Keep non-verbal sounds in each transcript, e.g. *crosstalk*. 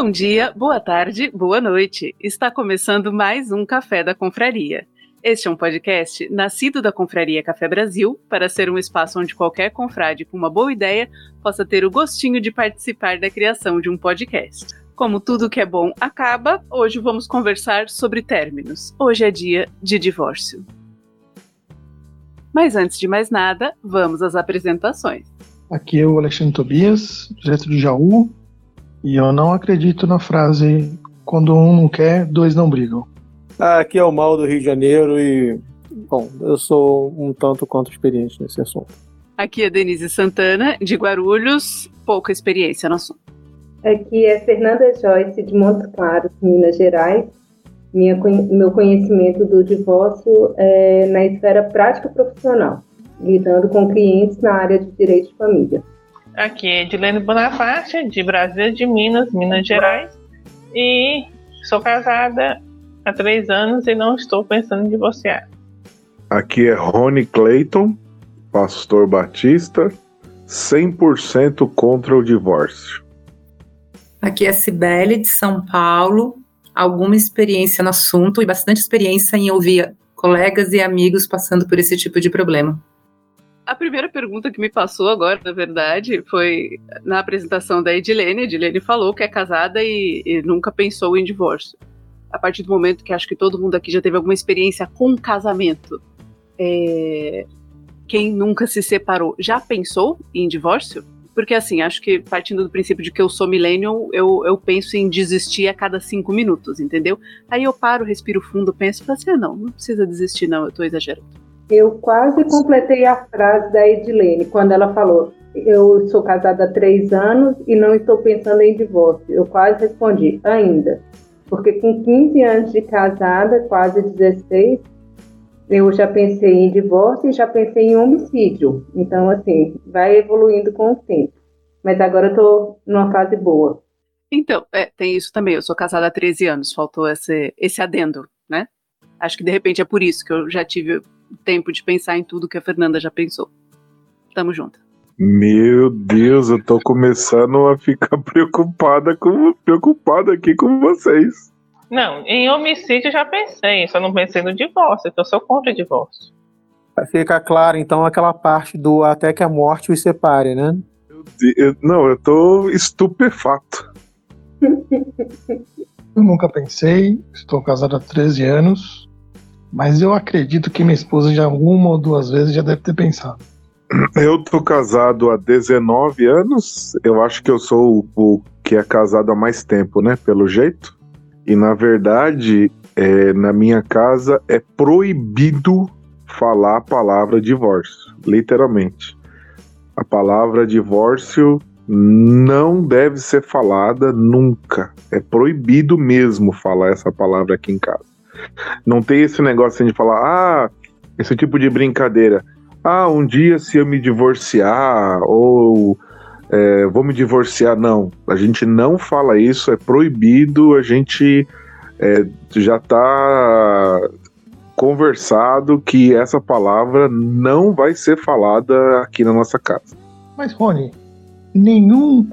Bom dia, boa tarde, boa noite. Está começando mais um Café da Confraria. Este é um podcast nascido da Confraria Café Brasil para ser um espaço onde qualquer confrade com uma boa ideia possa ter o gostinho de participar da criação de um podcast. Como tudo que é bom acaba, hoje vamos conversar sobre términos. Hoje é dia de divórcio. Mas antes de mais nada, vamos às apresentações. Aqui é o Alexandre Tobias, direto de Jaú, e eu não acredito na frase quando um não quer, dois não brigam. Ah, aqui é o mal do Rio de Janeiro e, bom, eu sou um tanto quanto experiente nesse assunto. Aqui é Denise Santana, de Guarulhos, pouca experiência no assunto. Aqui é Fernanda Joyce, de Montes Claros, Minas Gerais. Minha, meu conhecimento do divórcio é na esfera prática profissional, lidando com clientes na área de direito de família. Aqui é Edilene Bonafarte, de Brasília de Minas, Minas Gerais. E sou casada há três anos e não estou pensando em divorciar. Aqui é Rony Clayton, pastor batista, 100% contra o divórcio. Aqui é Cibele, de São Paulo, alguma experiência no assunto e bastante experiência em ouvir colegas e amigos passando por esse tipo de problema. A primeira pergunta que me passou agora, na verdade, foi na apresentação da Edilene. A Edilene falou que é casada e, e, nunca pensou em divórcio. A partir do momento que acho que todo mundo aqui já teve alguma experiência com casamento, é... quem nunca se separou já pensou em divórcio? Porque, assim, acho que partindo do princípio de que eu sou millennial, eu, eu penso em desistir a cada cinco minutos, entendeu? Aí eu paro, respiro fundo, penso e falo assim: ah, não, não precisa desistir, não, eu tô exagerando. Eu quase completei a frase da Edilene quando ela falou: Eu sou casada há três anos e não estou pensando em divórcio. Eu quase respondi: ainda. Porque com 15 anos de casada, quase 16, eu já pensei em divórcio e já pensei em homicídio. Então, assim, vai evoluindo com o tempo. Mas agora eu tô numa fase boa. Então, é, tem isso também. Eu sou casada há 13 anos, faltou esse, esse adendo, né? Acho que de repente é por isso que eu já tive tempo de pensar em tudo que a Fernanda já pensou. Tamo junto. Meu Deus, eu tô começando a ficar *laughs* preocupada com preocupada aqui com vocês. Não, em homicídio eu já pensei, só não pensei no divórcio, que eu sou contra o divórcio. Vai ficar claro, então, aquela parte do até que a morte os separe, né? Eu, não, eu tô estupefato. *laughs* eu nunca pensei, estou casado há 13 anos, mas eu acredito que minha esposa já uma ou duas vezes já deve ter pensado. Eu tô casado há 19 anos. Eu acho que eu sou o, o que é casado há mais tempo, né? Pelo jeito. E na verdade, é, na minha casa é proibido falar a palavra divórcio, literalmente. A palavra divórcio não deve ser falada nunca. É proibido mesmo falar essa palavra aqui em casa. Não tem esse negócio de falar, ah, esse tipo de brincadeira. Ah, um dia se eu me divorciar, ou é, vou me divorciar. Não, a gente não fala isso, é proibido, a gente é, já está conversado que essa palavra não vai ser falada aqui na nossa casa. Mas, Rony, nenhum,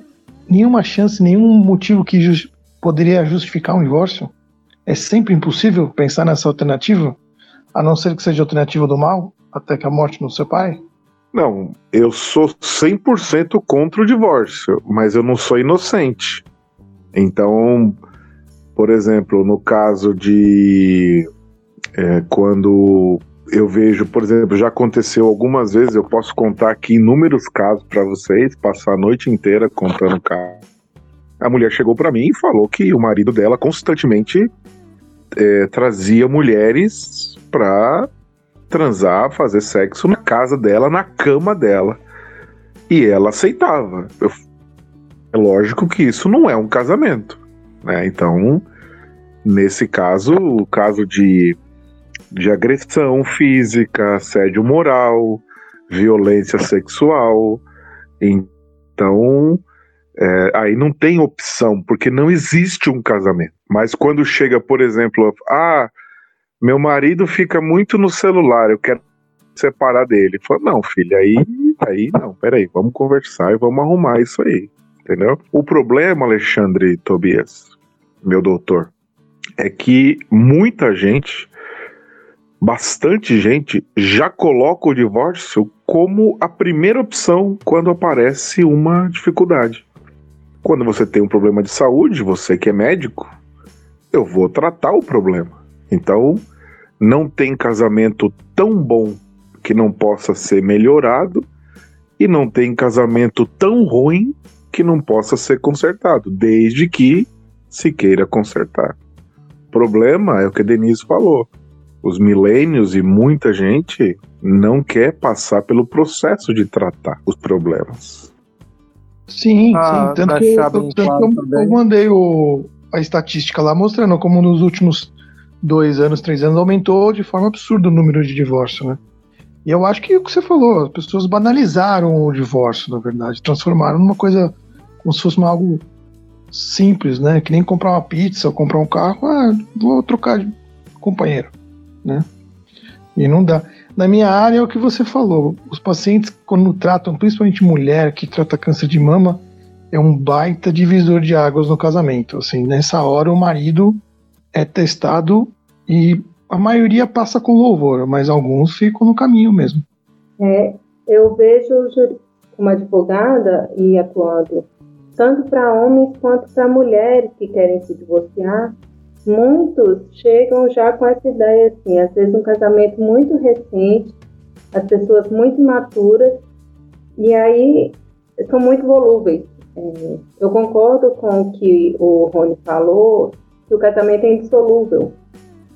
nenhuma chance, nenhum motivo que just, poderia justificar um divórcio? É sempre impossível pensar nessa alternativa? A não ser que seja alternativa do mal, até que a morte no seu pai? Não, eu sou 100% contra o divórcio, mas eu não sou inocente. Então, por exemplo, no caso de é, quando eu vejo, por exemplo, já aconteceu algumas vezes, eu posso contar aqui inúmeros casos para vocês, passar a noite inteira contando casos. A mulher chegou para mim e falou que o marido dela constantemente é, trazia mulheres pra transar, fazer sexo na casa dela, na cama dela. E ela aceitava. Eu, é lógico que isso não é um casamento. Né? Então, nesse caso, o caso de, de agressão física, assédio moral, violência sexual. Então, é, aí não tem opção, porque não existe um casamento. Mas quando chega, por exemplo, ah, meu marido fica muito no celular, eu quero separar dele. Fala, não, filho, aí, aí não, peraí, vamos conversar e vamos arrumar isso aí. Entendeu? O problema, Alexandre Tobias, meu doutor, é que muita gente, bastante gente, já coloca o divórcio como a primeira opção quando aparece uma dificuldade. Quando você tem um problema de saúde, você que é médico, eu vou tratar o problema. Então, não tem casamento tão bom que não possa ser melhorado e não tem casamento tão ruim que não possa ser consertado, desde que se queira consertar. O problema é o que a Denise falou. Os milênios e muita gente não quer passar pelo processo de tratar os problemas. Sim, ah, sim. Tanto que, eu, tanto eu, eu mandei o, a estatística lá mostrando como nos últimos dois anos, três anos, aumentou de forma absurda o número de divórcio, né? E eu acho que é o que você falou, as pessoas banalizaram o divórcio, na verdade, transformaram numa coisa como se fosse algo simples, né? Que nem comprar uma pizza ou comprar um carro, ah, vou trocar de companheiro, né? E não dá. Na minha área é o que você falou. Os pacientes, quando tratam, principalmente mulher que trata câncer de mama, é um baita divisor de águas no casamento. Assim, nessa hora o marido é testado e a maioria passa com louvor, mas alguns ficam no caminho mesmo. É, eu vejo como advogada e atuando tanto para homens quanto para mulheres que querem se divorciar, muitos chegam já com essa ideia assim, às vezes um casamento muito recente, as pessoas muito imaturas, e aí são muito volúveis. É, eu concordo com o que o Rony falou, que o casamento é indissolúvel.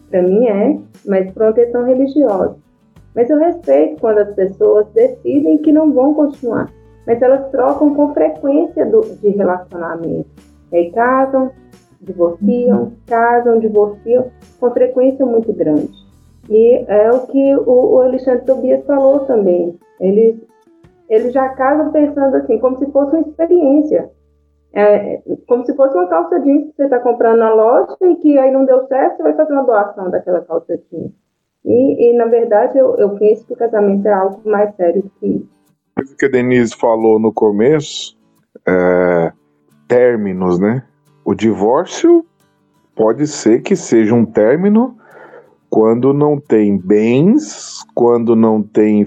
Para mim é, mas por uma questão religiosa. Mas eu respeito quando as pessoas decidem que não vão continuar mas elas trocam com frequência do, de relacionamento. E casam, divorciam, uhum. casam, divorciam, com frequência muito grande. E é o que o, o Alexandre Tobias falou também. Eles, eles já casam pensando assim, como se fosse uma experiência. É, como se fosse uma calça jeans que você está comprando na loja e que aí não deu certo, você vai fazer uma doação daquela calça jeans. E, e na verdade, eu, eu penso que o casamento é algo mais sério que isso coisa que a Denise falou no começo, é, términos, né? O divórcio pode ser que seja um término quando não tem bens, quando não tem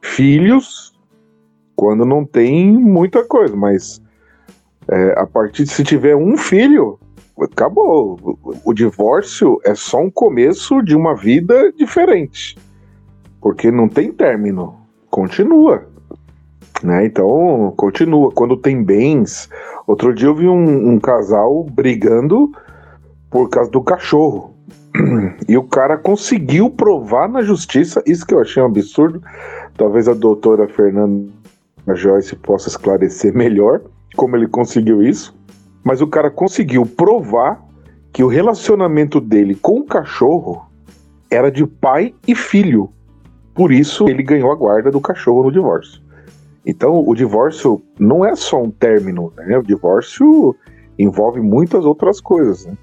filhos, quando não tem muita coisa, mas é, a partir de se tiver um filho, acabou. O divórcio é só um começo de uma vida diferente, porque não tem término continua. Né? Então, continua. Quando tem bens. Outro dia eu vi um, um casal brigando por causa do cachorro. *clears throat* E o cara conseguiu provar na justiça, isso que eu achei um absurdo. Talvez a doutora Fernanda Joyce possa esclarecer *laughs* melhor como ele conseguiu isso. Mas o cara conseguiu provar que o relacionamento dele com o cachorro era de pai e filho. Por isso ele ganhou a guarda do cachorro no divórcio. Então o divórcio não é só um término, né? O divórcio envolve muitas outras coisas. Né?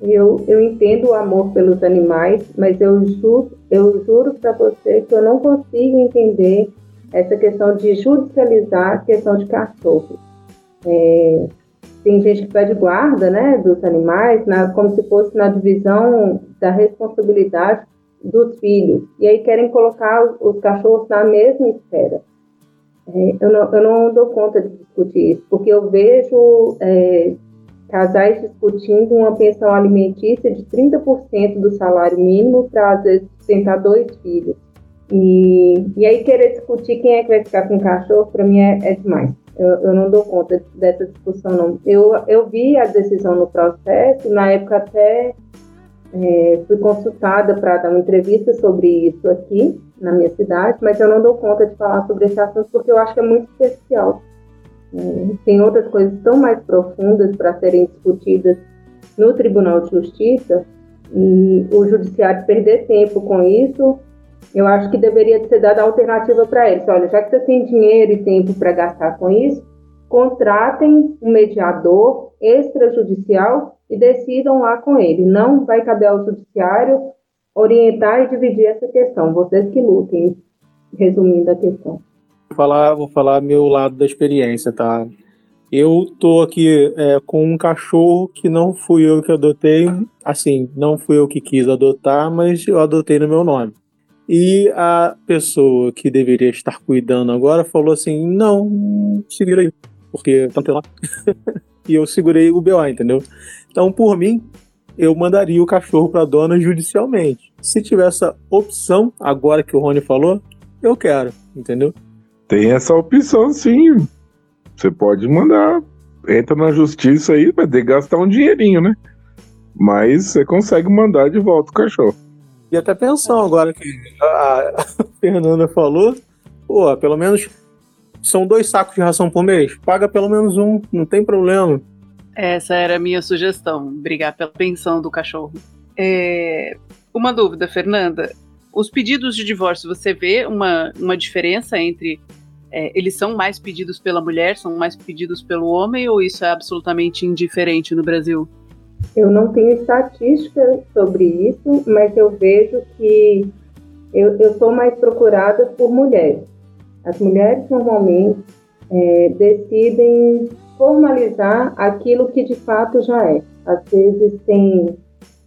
Eu, eu entendo o amor pelos animais, mas eu juro, eu juro para você que eu não consigo entender essa questão de judicializar a questão de cachorro. É, tem gente que pede guarda né, dos animais, na, como se fosse na divisão da responsabilidade dos filhos. E aí querem colocar os, os cachorros na mesma esfera. É, eu, não, eu não dou conta de discutir isso, porque eu vejo é, casais discutindo uma pensão alimentícia de 30% do salário mínimo para, às vezes, sustentar dois filhos. E, e aí querer discutir quem é que vai ficar com o cachorro, para mim é, é demais. Eu, eu, não dou conta dessa discussão, não. Eu, eu vi a decisão no processo, na época até é, fui consultada para dar uma entrevista sobre isso aqui na minha cidade, mas eu não dou conta de falar sobre esse assunto porque eu acho que é muito especial. É, tem outras coisas tão mais profundas para serem discutidas no Tribunal de Justiça e o Judiciário perder tempo com isso, eu acho que deveria ser dada alternativa para eles. Olha, já que você tem dinheiro e tempo para gastar com isso, contratem um mediador extrajudicial e decidam lá com ele. Não vai caber ao judiciário orientar e dividir essa questão. Vocês que lutem, resumindo a questão. Vou falar, vou falar meu lado da experiência, tá? Eu tô aqui é, com um cachorro que não fui eu que adotei. Assim, não fui eu que quis adotar, mas eu adotei no meu nome. E a pessoa que deveria estar cuidando agora falou assim: não, se vira aí, porque tanto lá. *laughs* e eu segurei o BO, entendeu? Então, por mim, eu mandaria o cachorro para a dona judicialmente. Se tiver essa opção, agora que o Rony falou, eu quero, entendeu? Tem essa opção sim. Você pode mandar, entra na justiça aí, vai ter que gastar um dinheirinho, né? Mas você consegue mandar de volta o cachorro. E até pensão agora que a *laughs* Fernanda falou, pô, pelo menos são dois sacos de ração por mês. Paga pelo menos um, não tem problema. Essa era a minha sugestão, brigar pela pensão do cachorro. É... Uma dúvida, Fernanda. Os pedidos de divórcio, você vê uma, uma diferença entre é, eles são mais pedidos pela mulher, são mais pedidos pelo homem, ou isso é absolutamente indiferente no Brasil? Eu não tenho estatística sobre isso, mas eu vejo que eu, eu sou mais procurada por mulheres. As mulheres normalmente é, decidem formalizar aquilo que de fato já é. Às vezes tem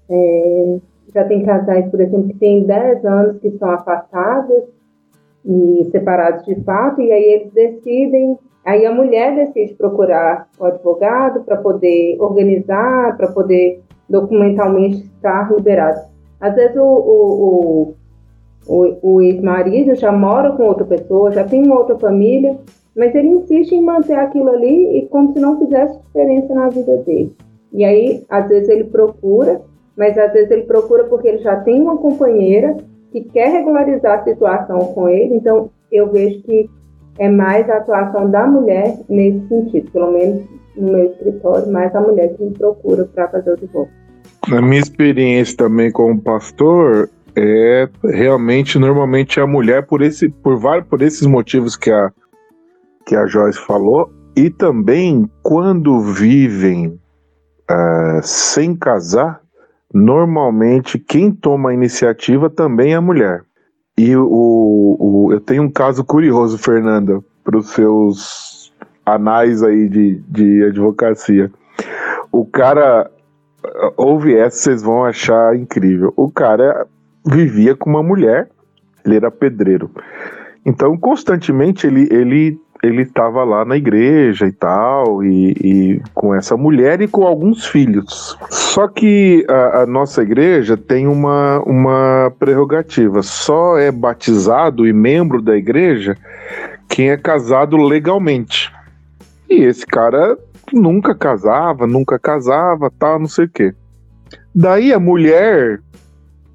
é, já tem casais, por exemplo, que têm 10 anos que são afastados e separados de fato, e aí eles decidem, aí a mulher decide procurar o advogado para poder organizar, para poder documentalmente estar liberado. Às vezes o, o, o, o ex-marido já mora com outra pessoa, já tem uma outra família, mas ele insiste em manter aquilo ali e como se não fizesse diferença na vida dele. E aí, às vezes ele procura, mas às vezes ele procura porque ele já tem uma companheira que quer regularizar a situação com ele, então eu vejo que é mais a atuação da mulher nesse sentido, pelo menos no meu escritório, mais a mulher que me procura para fazer o divórcio. Na minha experiência também como pastor, é realmente normalmente a mulher por esse por vários por esses motivos que a que a Joyce falou e também quando vivem uh, sem casar normalmente quem toma a iniciativa também é a mulher. E o, o eu tenho um caso curioso, Fernanda, para os seus anais aí de, de advocacia. O cara, ouve essa, vocês vão achar incrível. O cara vivia com uma mulher, ele era pedreiro. Então, constantemente ele, ele ele estava lá na igreja e tal, e, e, com essa mulher e com alguns filhos. Só que a, a, nossa igreja tem uma, uma prerrogativa: só é batizado e membro da igreja quem é casado legalmente. E esse cara nunca casava, nunca casava, tal, não sei o quê. Daí a mulher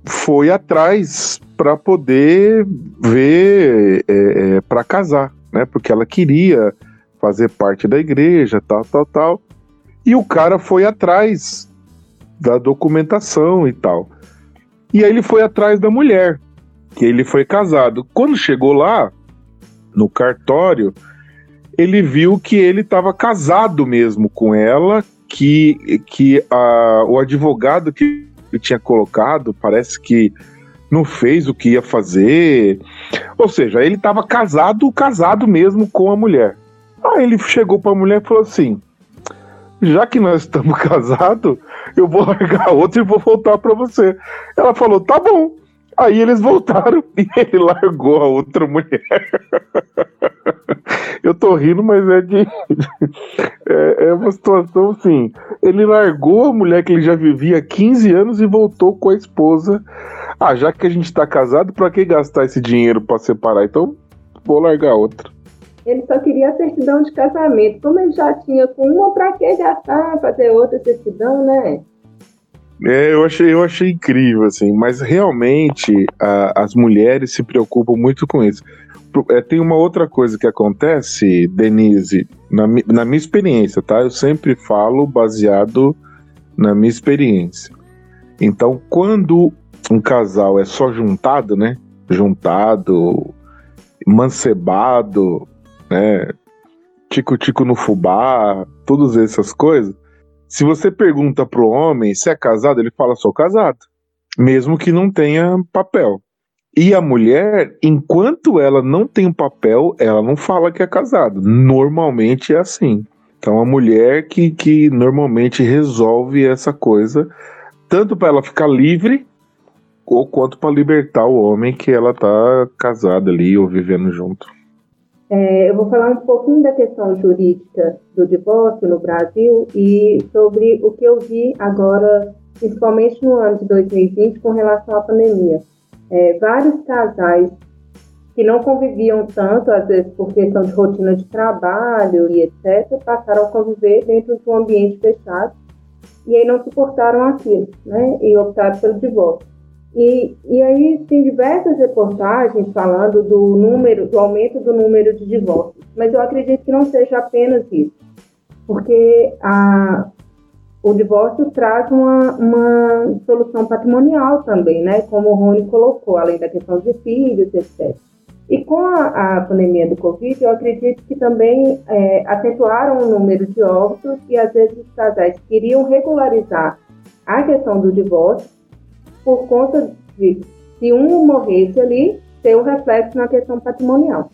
foi atrás para poder ver é, é, para casar né? Porque ela queria fazer parte da igreja, tal, tal, tal. E o cara foi atrás da documentação e tal. E aí ele foi atrás da mulher, que ele foi casado. Quando chegou lá, no cartório, ele viu que ele estava casado mesmo com ela, que, que a, o advogado que tinha colocado, parece que não fez o que ia fazer. Ou seja, ele estava casado, casado mesmo com a mulher. Aí ele chegou para a mulher e falou assim: já que nós estamos *laughs* casados, eu vou largar outra e vou voltar para você. Ela falou: tá bom. Aí eles voltaram *laughs* e ele largou a outra mulher. Eu tô rindo, mas é de. *laughs* É, é, uma situação assim. Ele largou a mulher que ele já vivia há 15 anos e voltou com a esposa ah, já que a gente tá casado, pra que gastar esse dinheiro pra separar? Então, vou largar outra. Ele só queria a certidão de casamento. Como ele já tinha com uma, pra que gastar, fazer outra certidão, né? É, eu achei, eu achei incrível, assim, mas realmente a, as mulheres se preocupam muito com isso. É, tem uma outra coisa que acontece, Denise, na, na minha experiência, tá? Eu sempre falo baseado na minha experiência. Então, quando um casal é só juntado, né? Juntado, mancebado, né? Tico-tico no fubá, todas essas coisas. Se você pergunta pro homem se é casado, ele fala sou casado, mesmo que não tenha papel. E a mulher, enquanto ela não tem um papel, ela não fala que é casado. Normalmente é assim. Então a mulher que, que normalmente resolve essa coisa, tanto para ela ficar livre, ou quanto para libertar o homem que ela tá casada ali ou vivendo junto. É, eu vou falar um pouquinho da questão jurídica do divórcio no Brasil e sobre o que eu vi agora, principalmente no ano de 2020, com relação à pandemia. É, vários casais que não conviviam tanto, às vezes por questão de rotina de trabalho e etc., passaram a conviver dentro de um ambiente fechado e aí não suportaram aquilo, né? E optaram pelo divórcio. E, e aí tem diversas reportagens falando do número, do aumento do número de divórcios, mas eu acredito que não seja apenas isso, porque a, o divórcio traz uma, uma solução patrimonial também, né? Como o Rony colocou, além da questão de filhos, etc. E com a, a, pandemia do Covid, eu acredito que também é, acentuaram o número de óbitos e às vezes os casais queriam regularizar a questão do divórcio por conta de se um morresse ali, ter um reflexo na questão patrimonial.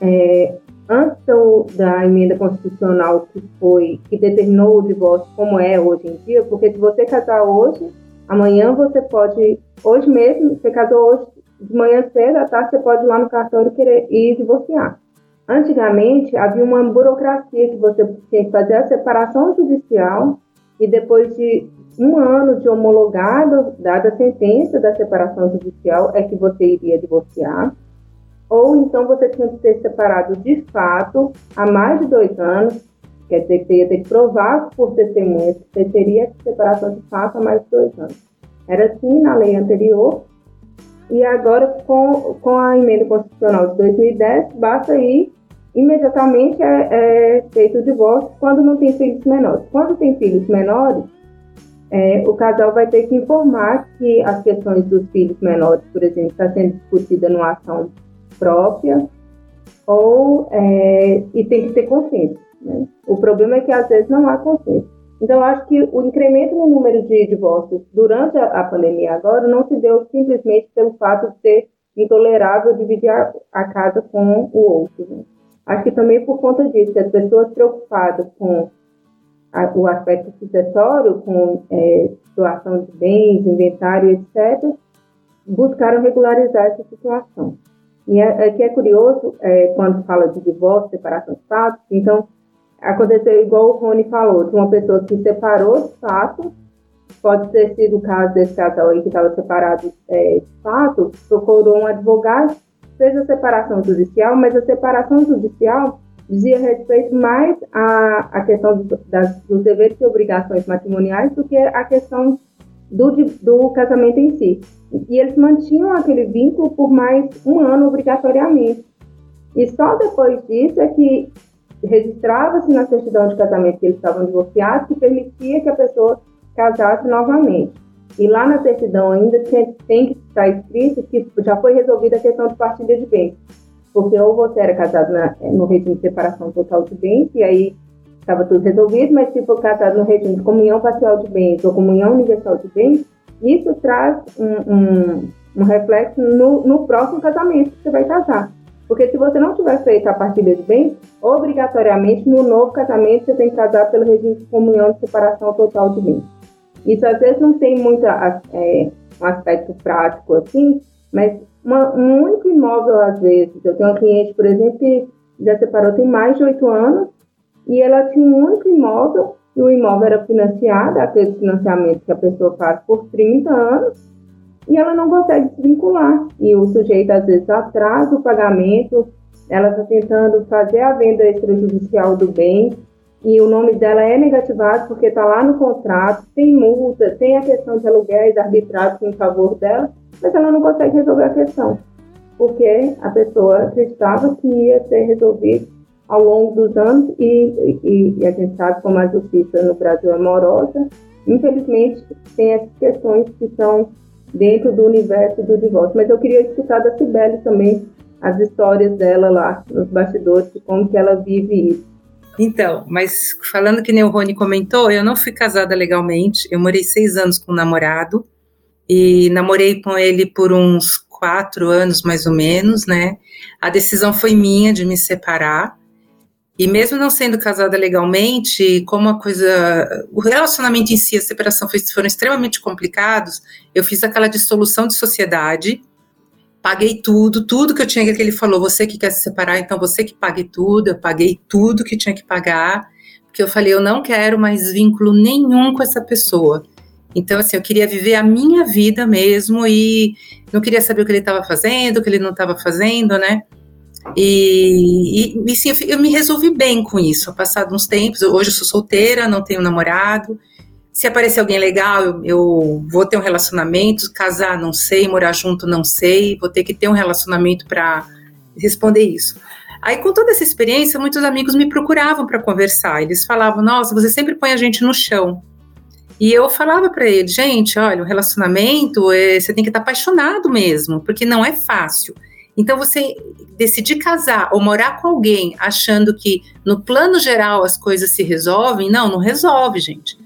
É, antes da emenda constitucional que foi que determinou o divórcio como é hoje em dia, porque se você casar hoje, amanhã você pode, hoje mesmo, você casou hoje, de manhã cedo, à tarde você pode ir lá no cartório querer ir divorciar. Antigamente, havia uma burocracia que você tinha que fazer a separação judicial e depois de um ano de homologado, dada a sentença da separação judicial, é que você iria divorciar. Ou então você tinha que ser separado de fato há mais de dois anos, quer dizer que você ia ter que provar por testemunhas que você teria separação de fato há mais de dois anos. Era assim na lei anterior, e agora, com, com a emenda constitucional de 2010, basta ir imediatamente é, é feito o divórcio quando não tem filhos menores. Quando tem filhos menores, é, o casal vai ter que informar que as questões dos filhos menores, por exemplo, está sendo discutida numa ação própria ou é, e tem que ter consenso. Né? O problema é que às vezes não há consenso. Então, acho que o incremento no número de divórcios durante a, a pandemia agora não se deu simplesmente pelo fato de ser intolerável dividir a, a casa com o outro. Né? Acho que também por conta disso, as pessoas preocupadas com a, o aspecto sucessório, com é, de bens, inventário, etc., buscaram regularizar essa situação. E é, é que é curioso, é, quando fala de divórcio, separação de fatos, então aconteceu igual o Rony falou, de uma pessoa que se separou de fato, pode ter sido o caso desse casal aí que estava separado é, de fato, procurou um advogado, fez a separação judicial, mas a separação judicial dizia respeito mais à, à questão do, das, dos deveres e obrigações matrimoniais do que a questão do, do casamento em si. E eles mantinham aquele vínculo por mais um ano obrigatoriamente. E só depois disso é que registrava-se na certidão de casamento que eles estavam divorciados, que permitia que a pessoa casasse novamente. E lá na certidão ainda tinha, tem que estar escrito que já foi resolvida a questão de partilha de bens. Porque ou você era casado na, no regime de separação total de bens, e aí estava tudo resolvido, mas se for casado no regime de comunhão parcial de bens ou comunhão universal de bens, isso traz um, um, um reflexo no, no próximo casamento que você vai casar. Porque se você não tiver feito a partilha de bens, obrigatoriamente no novo casamento você tem que casar pelo regime de comunhão de separação total de bens. Isso às vezes não tem muito é, um aspecto prático assim, mas uma, um único imóvel às vezes. Eu tenho uma cliente, por exemplo, que já separou tem mais de oito anos e ela tinha um único imóvel e o imóvel era financiado, aquele financiamento que a pessoa faz por 30 anos e ela não consegue se vincular. E o sujeito, às vezes, atrasa o pagamento, ela está tentando fazer a venda extrajudicial do bem, e o nome dela é negativado porque está lá no contrato, tem multa, tem a questão de aluguéis arbitrados em favor dela, mas ela não consegue resolver a questão, porque a pessoa acreditava que ia ser resolvido ao longo dos anos e, e, e a gente sabe como a justiça no Brasil é morosa, infelizmente tem essas questões que são dentro do universo do divórcio. Mas eu queria escutar da Cibele também as histórias dela lá nos bastidores, como que ela vive isso. Então, mas falando que nem o Rony comentou, eu não fui casada legalmente, eu morei seis anos com um namorado, e namorei com ele por uns quatro anos, mais ou menos, né? A decisão foi minha de me separar, E mesmo não sendo casada legalmente, como a coisa. O relacionamento em si, a separação foi, foram extremamente complicados, eu fiz aquela dissolução de sociedade, paguei tudo, tudo que eu tinha que ele falou, você que quer se separar, então você que pague tudo, eu paguei tudo que tinha que pagar, porque eu falei, eu não quero mais vínculo nenhum com essa pessoa. Então, assim, eu queria viver a minha vida mesmo e não queria saber o que ele estava fazendo, o que ele não estava fazendo, né? E, e, e sim, eu me resolvi bem com isso. Passado uns tempos, hoje eu sou solteira, não tenho namorado. Se aparecer alguém legal, eu, eu, vou ter um relacionamento. Casar, não sei. Morar junto, não sei. Vou ter que ter um relacionamento para responder isso. Aí, com toda essa experiência, muitos amigos me procuravam para conversar. Eles falavam: Nossa, você sempre põe a gente no chão. E eu falava para ele: Gente, olha, o relacionamento, é, você tem que estar apaixonado mesmo, porque não é fácil. Então, você decidir casar ou morar com alguém achando que no plano geral as coisas se resolvem, não, não resolve, gente.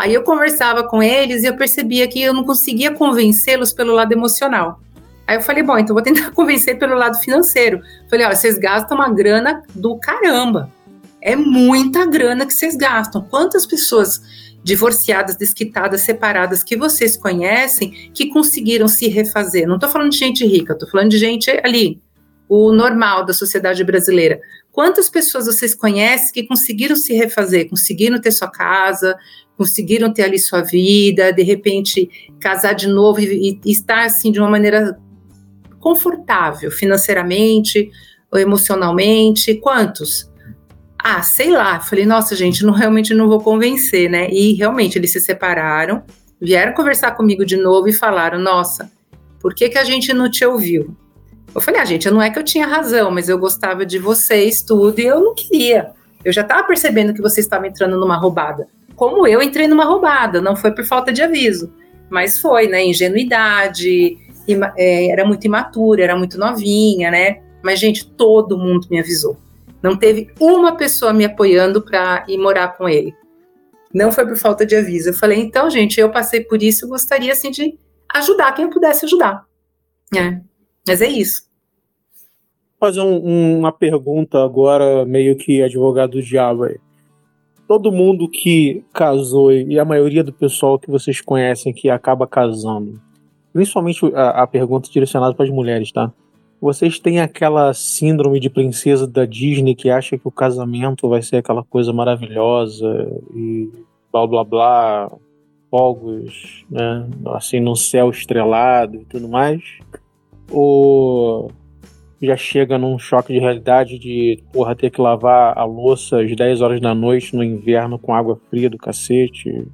Aí eu conversava com eles e eu percebia que eu não conseguia convencê-los pelo lado emocional. Aí eu falei, bom, então vou tentar *laughs* convencer pelo lado financeiro. Falei, ó, vocês gastam uma grana do caramba. É muita grana que vocês gastam. Quantas pessoas divorciadas, desquitadas, separadas que vocês conhecem que conseguiram se refazer. Não estou falando de gente rica, estou falando de gente ali, o normal da sociedade brasileira. Quantas pessoas vocês conhecem que conseguiram se refazer, conseguiram ter sua casa, conseguiram ter ali sua vida, de repente casar de novo e, e estar assim de uma maneira confortável financeiramente ou emocionalmente? Quantos? Ah, sei lá. Falei, nossa, gente, não, realmente não vou convencer, né? E realmente eles se separaram, vieram conversar comigo de novo e falaram: nossa, por que, que a gente não te ouviu? Eu falei, ah, gente, não é que eu tinha razão, mas eu gostava de vocês, tudo, e eu não queria. Eu já estava percebendo que vocês estavam entrando numa roubada. Como eu entrei numa roubada, não foi por falta de aviso, mas foi, né? Ingenuidade, é, era muito imatura, era muito novinha, né? Mas, gente, todo mundo me avisou. Não teve uma pessoa me apoiando para ir morar com ele. Não foi por falta de aviso. Eu falei, então, gente, eu passei por isso, eu gostaria assim de ajudar quem pudesse ajudar. É. Mas é isso. Vou fazer um, uma pergunta agora, meio que advogado do diabo aí. Todo mundo que casou e a maioria do pessoal que vocês conhecem que acaba casando, principalmente a, a pergunta direcionada para as mulheres, tá? Vocês têm aquela síndrome de princesa da Disney que acha que o casamento vai ser aquela coisa maravilhosa e blá blá blá, fogos, né? Assim, no céu estrelado e tudo mais? Ou já chega num choque de realidade de, porra, ter que lavar a louça às 10 horas da noite no inverno com água fria do cacete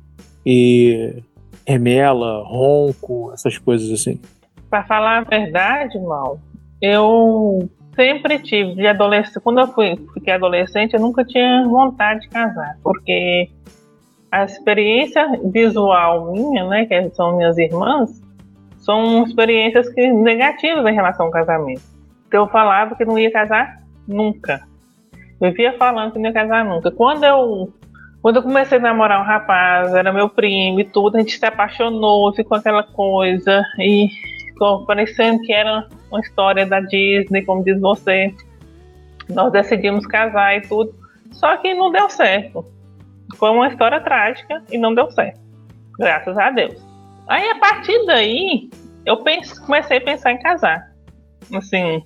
e remela, ronco, essas coisas assim? Para falar a verdade, mal, eu sempre tive de adolescente, quando eu fui, fiquei adolescente, eu nunca tinha vontade de casar, porque a experiência visual minha, né, que são minhas irmãs, são experiências que, negativas em relação ao casamento. Eu falava que não ia casar nunca. Eu vivia falando que não ia casar nunca. Quando eu quando eu comecei a namorar um rapaz, era meu primo e tudo, a gente se apaixonou, ficou aquela coisa e ficou parecendo que era uma história da Disney, como diz você. Nós decidimos casar e tudo. Só que não deu certo. Foi uma história trágica e não deu certo. Graças a Deus. Aí a partir daí, eu pense, comecei a pensar em casar. Assim,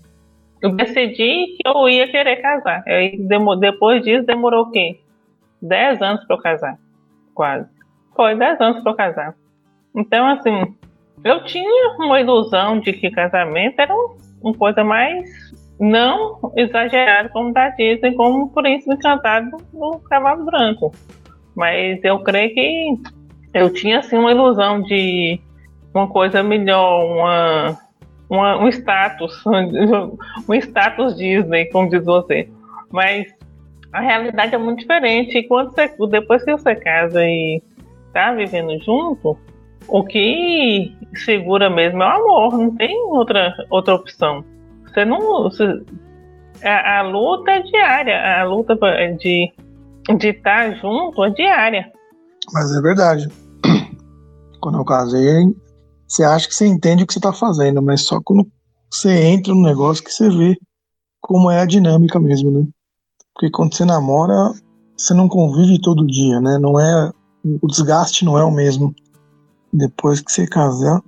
eu decidi que eu ia querer casar. Aí, depois disso, demorou o quê? Dez anos para eu casar. Quase. Foi dez anos para eu casar. Então, assim, eu tinha uma ilusão de que casamento era uma coisa mais não exagerada como da Disney, como o príncipe encantado no cavalo branco. Mas eu creio que eu tinha assim uma ilusão de uma coisa melhor, uma, uma um status, *laughs* um status Disney, como diz você. Mas a realidade é muito diferente. E quando você, depois que você casa e tá vivendo junto, o que segura mesmo é o amor, não tem outra, outra opção. Você não. Você, a, a, luta é diária, a luta de estar junto é diária. Mas é verdade. *clears throat* Quando eu casei, você acha que você entende o que você está fazendo, mas só quando você entra no negócio que você vê como é a dinâmica mesmo, né? Porque quando você namora, você não convive todo dia, né? Não é o desgaste não é o mesmo depois que você casar.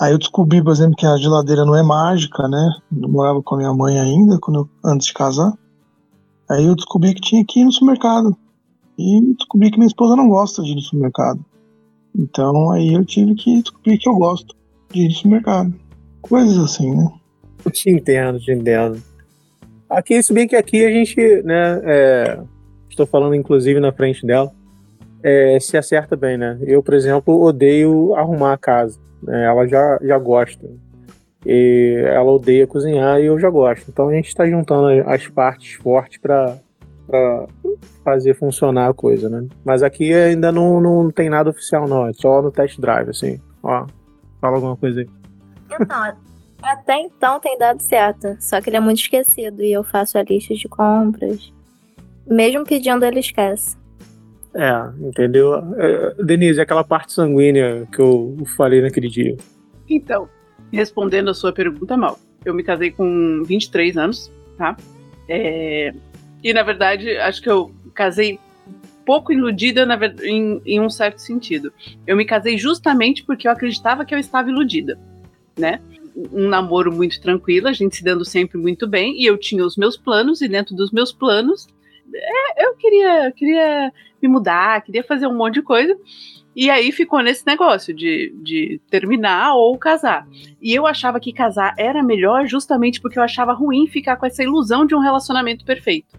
Aí eu descobri, por exemplo, que a geladeira não é mágica, né? Eu morava com a minha mãe ainda, quando eu, antes de casar. Aí eu descobri que tinha que ir no supermercado. E descobri que minha esposa não gosta de ir no supermercado. Então aí eu tive que descobrir que eu gosto de ir no supermercado. Coisas assim, né? Eu te entendo, te entendo. Aqui, se bem que aqui a gente, né, é, estou falando inclusive na frente dela, é, se acerta bem, né? Eu, por exemplo, odeio arrumar a casa. Né? Ela já, já gosta. E ela odeia cozinhar e eu já gosto. Então a gente está juntando as partes fortes para fazer funcionar a coisa, né? Mas aqui ainda não, não tem nada oficial, não. É só no test drive, assim. Ó, fala alguma coisa aí. Então, até então tem dado certo. Só que ele é muito esquecido e eu faço a lista de compras. Mesmo pedindo, ele esquece. É, entendeu? É, Denise, aquela parte sanguínea que eu falei naquele dia. Então, respondendo a sua pergunta, mal, eu me casei com 23 anos, tá? É, e na verdade, acho que eu casei pouco iludida na, em, em um certo sentido. Eu me casei justamente porque eu acreditava que eu estava iludida, né? Um namoro muito tranquilo, a gente se dando sempre muito bem, e eu tinha os meus planos, e dentro dos meus planos, é, eu queria, queria me mudar, queria fazer um monte de coisa. E aí ficou nesse negócio de, de terminar ou casar. E eu achava que casar era melhor justamente porque eu achava ruim ficar com essa ilusão de um relacionamento perfeito.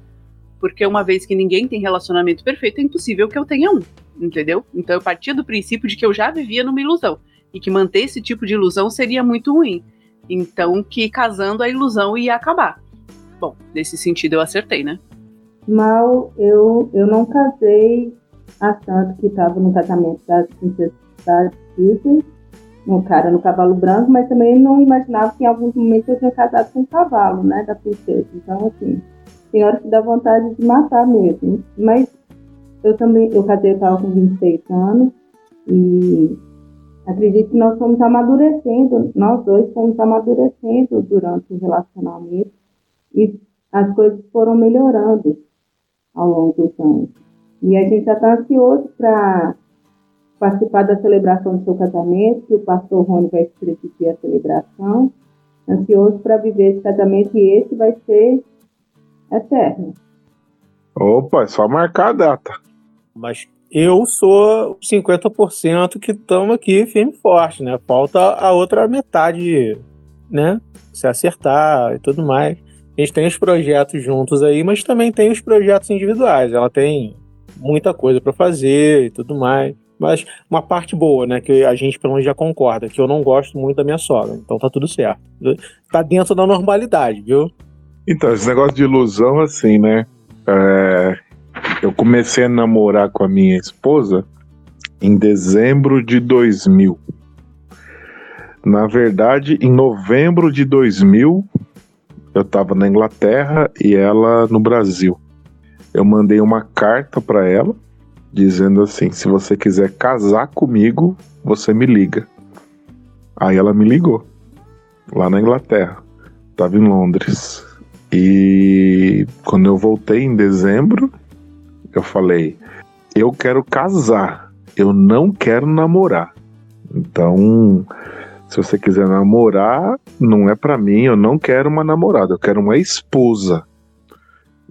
Porque uma vez que ninguém tem relacionamento perfeito, é impossível que eu tenha um, entendeu? Então eu partia do princípio de que eu já vivia numa ilusão. E que manter esse tipo de ilusão seria muito ruim. Então que casando a ilusão ia acabar. Bom, nesse sentido eu acertei, né? Mal, eu, eu não casei a tanto que estava no casamento das princesas da Disney, um cara no cavalo branco, mas também não imaginava que em alguns momentos eu tinha casado com um cavalo, né, da princesa. Então, assim, tem hora que dá vontade de matar mesmo. Mas eu também, eu casei, eu estava com 26 anos e acredito que nós fomos amadurecendo, nós dois fomos amadurecendo durante o relacionamento e as coisas foram melhorando ao longo dos anos. E a gente já está ansioso para participar da celebração do seu casamento, que o pastor Rony vai presidir a celebração. Ansioso para viver esse casamento e esse vai ser eterno. Opa, é só marcar a data. Mas eu sou 50% que estamos aqui firme e forte, né? Falta a outra metade, né? Se acertar e tudo mais. A gente tem os projetos juntos aí, mas também tem os projetos individuais. Ela tem muita coisa para fazer e tudo mais. Mas uma parte boa, né? Que a gente pelo menos já concorda, que eu não gosto muito da minha sogra. Então tá tudo certo. Tá dentro da normalidade, viu? Então, esse negócio de ilusão, assim, né? É... Eu comecei a namorar com a minha esposa em dezembro de 2000. Na verdade, em novembro de 2000, eu estava na Inglaterra e ela no Brasil. Eu mandei uma carta para ela dizendo assim: se você quiser casar comigo, você me liga. Aí ela me ligou lá na Inglaterra. Tava em Londres. E quando eu voltei em dezembro, eu falei: eu quero casar, eu não quero namorar. Então, se você quiser namorar, não é para mim, eu não quero uma namorada, eu quero uma esposa.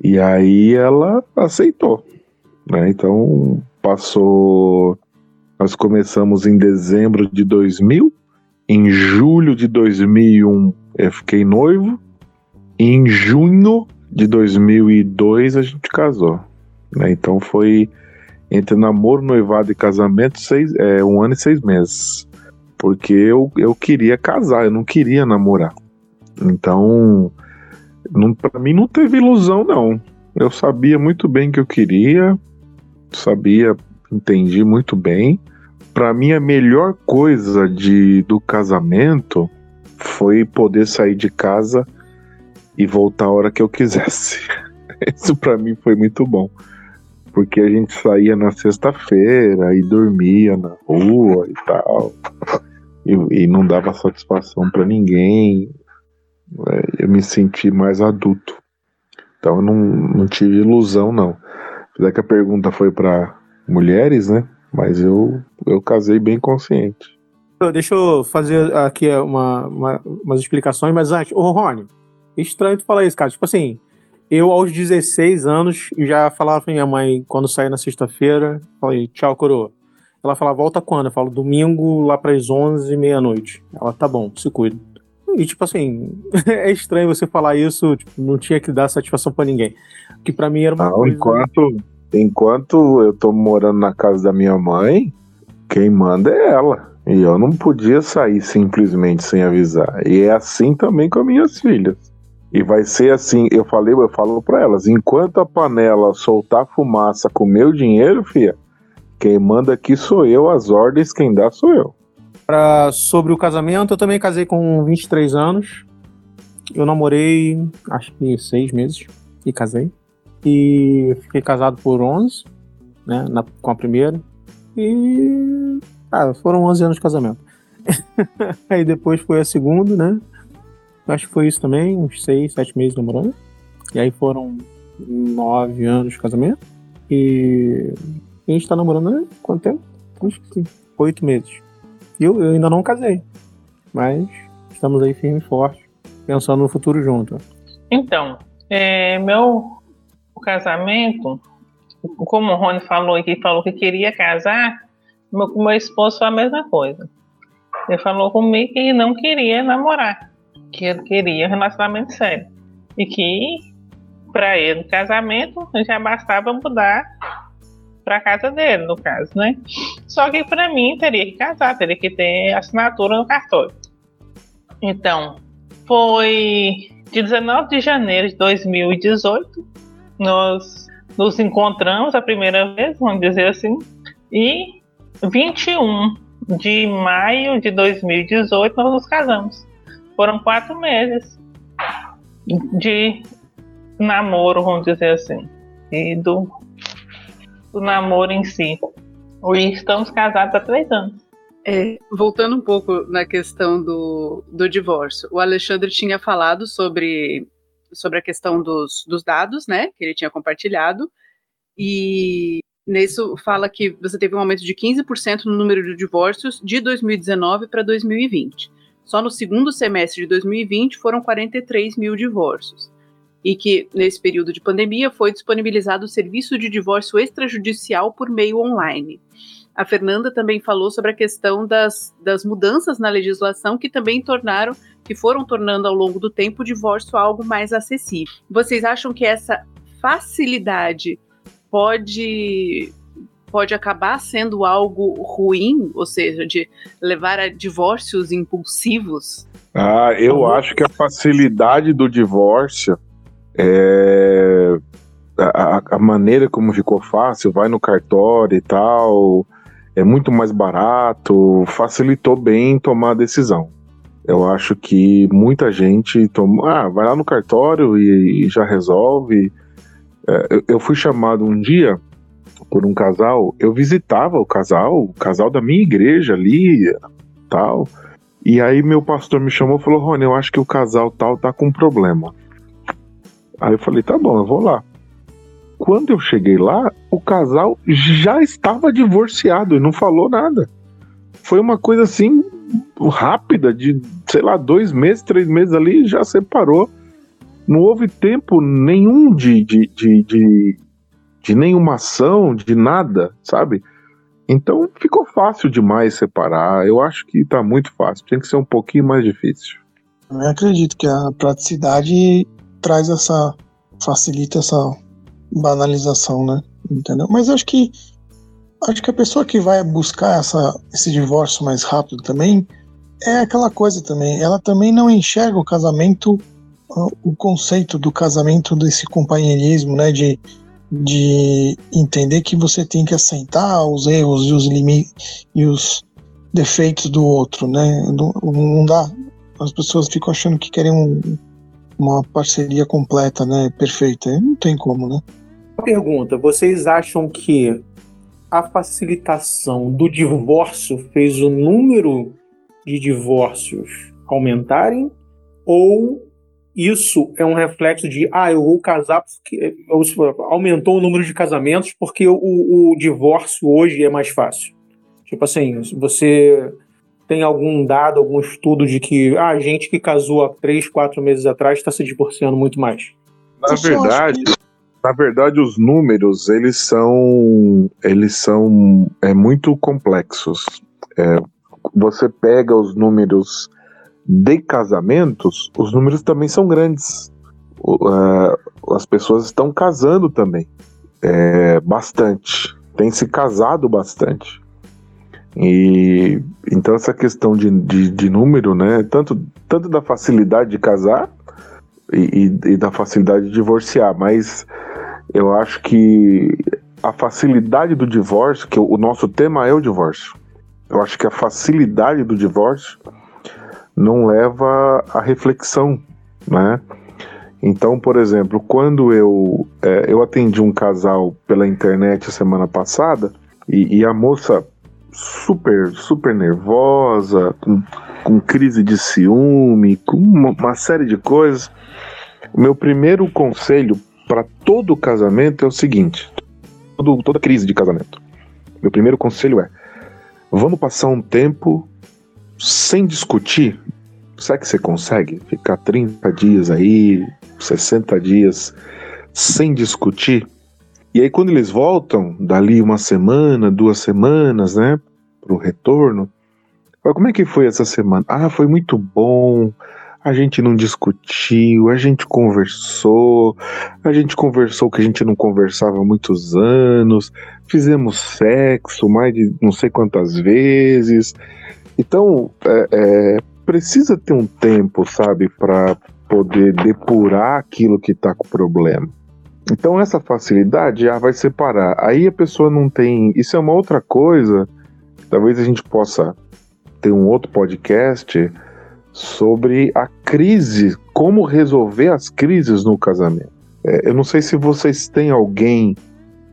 E aí ela aceitou. Né? Então passou. Nós começamos em dezembro de 2000. Em julho de 2001 eu fiquei noivo. Em junho de 2002 a gente casou. Né? Então foi entre namoro, noivado e casamento seis, é, um ano e seis meses porque eu, eu queria casar, eu não queria namorar. Então, para mim não teve ilusão, não. Eu sabia muito bem que eu queria, sabia, entendi muito bem. Para mim, a melhor coisa de, do casamento foi poder sair de casa e voltar a hora que eu quisesse. *laughs* Isso para mim foi muito bom. Porque a gente saía na sexta-feira e dormia na rua e tal e, e não dava satisfação para ninguém. É, eu me senti mais adulto. Então eu não, não tive ilusão, não. Apesar que a pergunta foi para mulheres, né? Mas eu, eu casei bem consciente. Deixa eu fazer aqui uma, uma, umas explicações, mas antes, ô Rony, estranho tu falar isso, cara. Tipo assim, eu aos 16 anos já falava pra minha mãe, quando saía na sexta-feira, falei, tchau, coroa. Ela falava, volta quando? Eu falo, domingo lá pras 11 meia-noite. Ela, tá bom, se cuida. E tipo assim, *laughs* é estranho você falar isso, tipo, não tinha que dar satisfação para ninguém. Que para mim era uma não, coisa... Enquanto, enquanto eu tô morando na casa da minha mãe, quem manda é ela. E eu não podia sair simplesmente sem avisar. E é assim também com as minhas filhas. E vai ser assim, eu falei, eu falo para elas, enquanto a panela soltar fumaça com meu dinheiro, filha, quem manda aqui sou eu, as ordens quem dá sou eu. Pra, sobre o casamento, eu também casei com 23 anos. Eu namorei, acho que seis meses e casei. E fiquei casado por 11, né, na, com a primeira. E ah, foram 11 anos de casamento. *laughs* Aí depois foi a segunda, né? Acho que foi isso também, uns 6, 7 meses namorando. E aí foram 9 anos de casamento. E a gente tá namorando há quanto tempo? Acho que. Oito meses. E eu, eu, ainda não casei. Mas estamos aí firme e forte, pensando no futuro junto. Então, é, meu casamento, como o Rony falou que falou que queria casar, meu, meu esposo foi a mesma coisa. Ele falou comigo que não queria namorar, que ele queria relacionamento sério. E que para ele, casamento, já bastava mudar para casa dele, no caso, né? Só que para mim teria que casar, teria que ter assinatura no cartório. Então, foi de 19 de janeiro de 2018, nós nos encontramos a primeira vez, vamos dizer assim, e 21 de maio de 2018 nós nos casamos. Foram quatro meses de namoro, vamos dizer assim, e do do namoro em si. E estamos casados há três anos. É, voltando um pouco na questão do, do divórcio, o Alexandre tinha falado sobre, sobre a questão dos, dos dados, né, que ele tinha compartilhado, e nisso fala que você teve um aumento de 15% no número de divórcios de 2019 para 2020. Só no segundo semestre de 2020 foram 43 mil divórcios e que, nesse período de pandemia, foi disponibilizado o serviço de divórcio extrajudicial por meio online. A Fernanda também falou sobre a questão das, das mudanças na legislação que também tornaram, que foram tornando ao longo do tempo o divórcio algo mais acessível. Vocês acham que essa facilidade pode pode acabar sendo algo ruim, ou seja, de levar a divórcios impulsivos? Ah, eu acho que a facilidade do divórcio é, a, a, maneira como ficou fácil, vai no cartório e tal, é muito mais barato, facilitou bem tomar a decisão. Eu acho que muita gente tomou, ah, vai lá no cartório e, e já resolve. É, eu, eu fui chamado um dia por um casal, eu visitava o casal, o casal da minha igreja ali, tal. E aí meu pastor me chamou e falou: Rony, eu acho que o casal tal tá com problema. Aí eu falei, tá bom, eu vou lá. Quando eu cheguei lá, o casal já estava divorciado e não falou nada. Foi uma coisa assim rápida, de sei lá, dois meses, três meses ali, já separou. Não houve tempo nenhum de, de, de, de, de nenhuma ação, de nada, sabe? Então ficou fácil demais separar. Eu acho que tá muito fácil. Tem que ser um pouquinho mais difícil. Eu acredito que a praticidade traz essa. facilita essa banalização, né? Entendeu? Mas acho que. Acho que a pessoa que vai buscar essa, esse divórcio mais rápido também é aquela coisa também. Ela também não enxerga o casamento, o conceito do casamento, desse companheirismo, né? De, de entender que você tem que aceitar os erros e os limites e os defeitos do outro, né? Não, não dá. As pessoas ficam achando que querem um, uma parceria completa, né? Perfeita. Não tem como, né? Pergunta: vocês acham que a facilitação do divórcio fez o número de divórcios aumentarem ou isso é um reflexo de, ah, eu vou casar porque aumentou o número de casamentos porque o, o divórcio hoje é mais fácil. Tipo assim, você tem algum dado, algum estudo de que ah, a gente que casou há três, quatro meses atrás está se divorciando muito mais? Na verdade, na verdade, os números eles são eles são é muito complexos. É, você pega os números de casamentos, os números também são grandes. Uh, as pessoas estão casando também, é, bastante. Tem se casado bastante. E então essa questão de, de, de número, né? Tanto, tanto da facilidade de casar e, e, e da facilidade de divorciar, mas eu acho que a facilidade do divórcio, que o nosso tema é o divórcio. Eu acho que a facilidade do divórcio não leva à reflexão, né? Então, por exemplo, quando eu, é, eu atendi um casal pela internet semana passada e, e a moça super, super nervosa, com, com crise de ciúme, com uma, uma série de coisas. O meu primeiro conselho para todo casamento é o seguinte: todo, toda crise de casamento. Meu primeiro conselho é: vamos passar um tempo sem discutir. Será que você consegue ficar 30 dias aí, 60 dias sem discutir? E aí, quando eles voltam, dali uma semana, duas semanas, né, pro retorno, como é que foi essa semana? Ah, foi muito bom. A gente não discutiu, a gente conversou, a gente conversou que a gente não conversava há muitos anos, fizemos sexo mais de não sei quantas vezes. Então, é, é, precisa ter um tempo, sabe, para poder depurar aquilo que está com problema. Então, essa facilidade já vai separar. Aí a pessoa não tem. Isso é uma outra coisa. Talvez a gente possa ter um outro podcast sobre a crise, como resolver as crises no casamento. É, eu não sei se vocês têm alguém,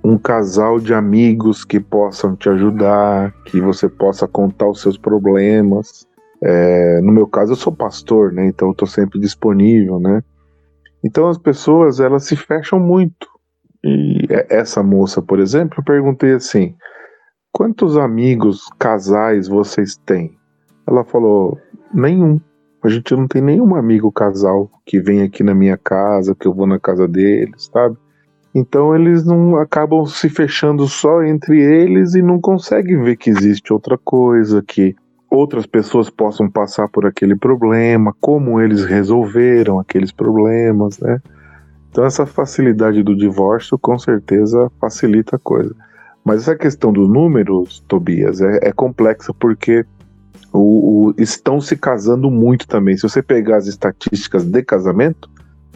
um casal de amigos que possam te ajudar, que você possa contar os seus problemas. É, no meu caso, eu sou pastor, né? Então eu estou sempre disponível, né? Então as pessoas elas se fecham muito. E essa moça, por exemplo, eu perguntei assim: quantos amigos casais vocês têm? Ela falou: nenhum. A gente não tem nenhum amigo casal que vem aqui na minha casa, que eu vou na casa deles, sabe? Então eles não acabam se fechando só entre eles e não conseguem ver que existe outra coisa, que outras pessoas possam passar por aquele problema, como eles resolveram aqueles problemas, né? Então essa facilidade do divórcio com certeza facilita a coisa. Mas essa questão dos números, Tobias, é, é complexa porque o, o, estão se casando muito também. Se você pegar as estatísticas de casamento,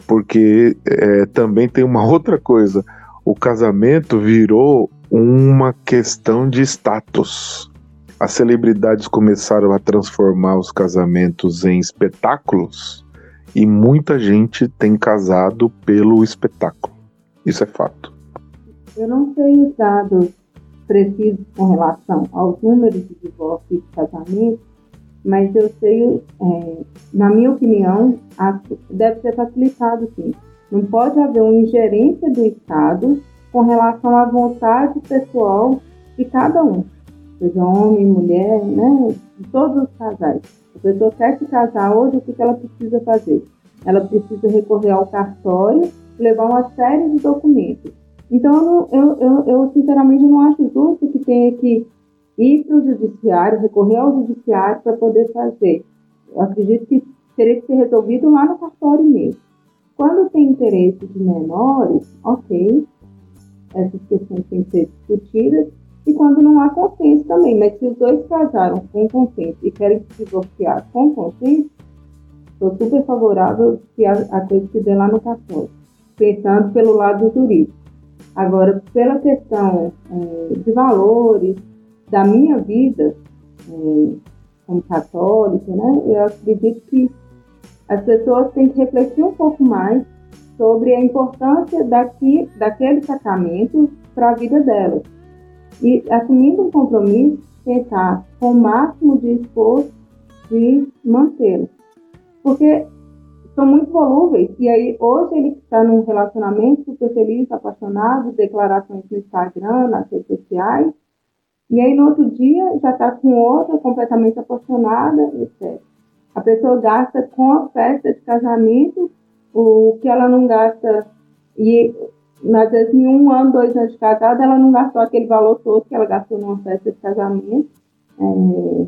porque é, também tem uma *laughs* outra coisa: o casamento virou uma questão de status. As celebridades começaram a transformar os casamentos em espetáculos e muita gente tem casado pelo espetáculo. Isso é fato. Eu não os dados precisos com relação aos números de divórcio e de mas eu sei, é, na minha opinião, deve ser facilitado sim. Não pode haver uma ingerência do Estado com relação à vontade pessoal de cada um, seja homem, mulher, né, de todos os casais. A pessoa quer se casar hoje, o que ela precisa fazer? Ela precisa recorrer ao cartório, levar uma série de documentos. Então, eu, eu, eu, sinceramente não acho justo que tenha que ir para o judiciário, recorrer ao judiciário para poder fazer. Eu acredito que teria que ser resolvido lá no cartório mesmo. Quando tem interesse de menores, ok, essas questões têm que ser discutidas, e quando não há consenso também, mas se os dois casaram com consenso e querem se divorciar com consenso, sou super favorável que a, a coisa se dê lá no cartório, pensando pelo lado jurídico. Agora, pela questão é, de valores, da minha vida é, como católica, né, eu acredito que as pessoas têm que refletir um pouco mais sobre a importância daqui, daquele sacramento para a vida delas. E assumindo um compromisso, tentar com o máximo de esforço de mantê-lo. Porque são muito volúveis. E aí, hoje ele está num relacionamento super feliz, apaixonado, declarações no Instagram, nas redes sociais. E aí, no outro dia, já está com outra, completamente apaixonada, etc. A pessoa gasta com a festa de casamento o que ela não gasta. E, às vezes, em um ano, dois anos de casada, ela não gastou aquele valor todo que ela gastou numa festa de casamento. É,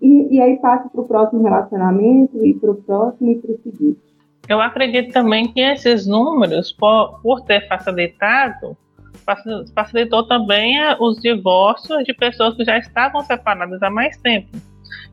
e, e aí passa para o próximo relacionamento, e para o próximo e para o seguinte. Eu acredito também que esses números, por, por ter facilitado, facilitou também os divórcios de pessoas que já estavam separadas há mais tempo.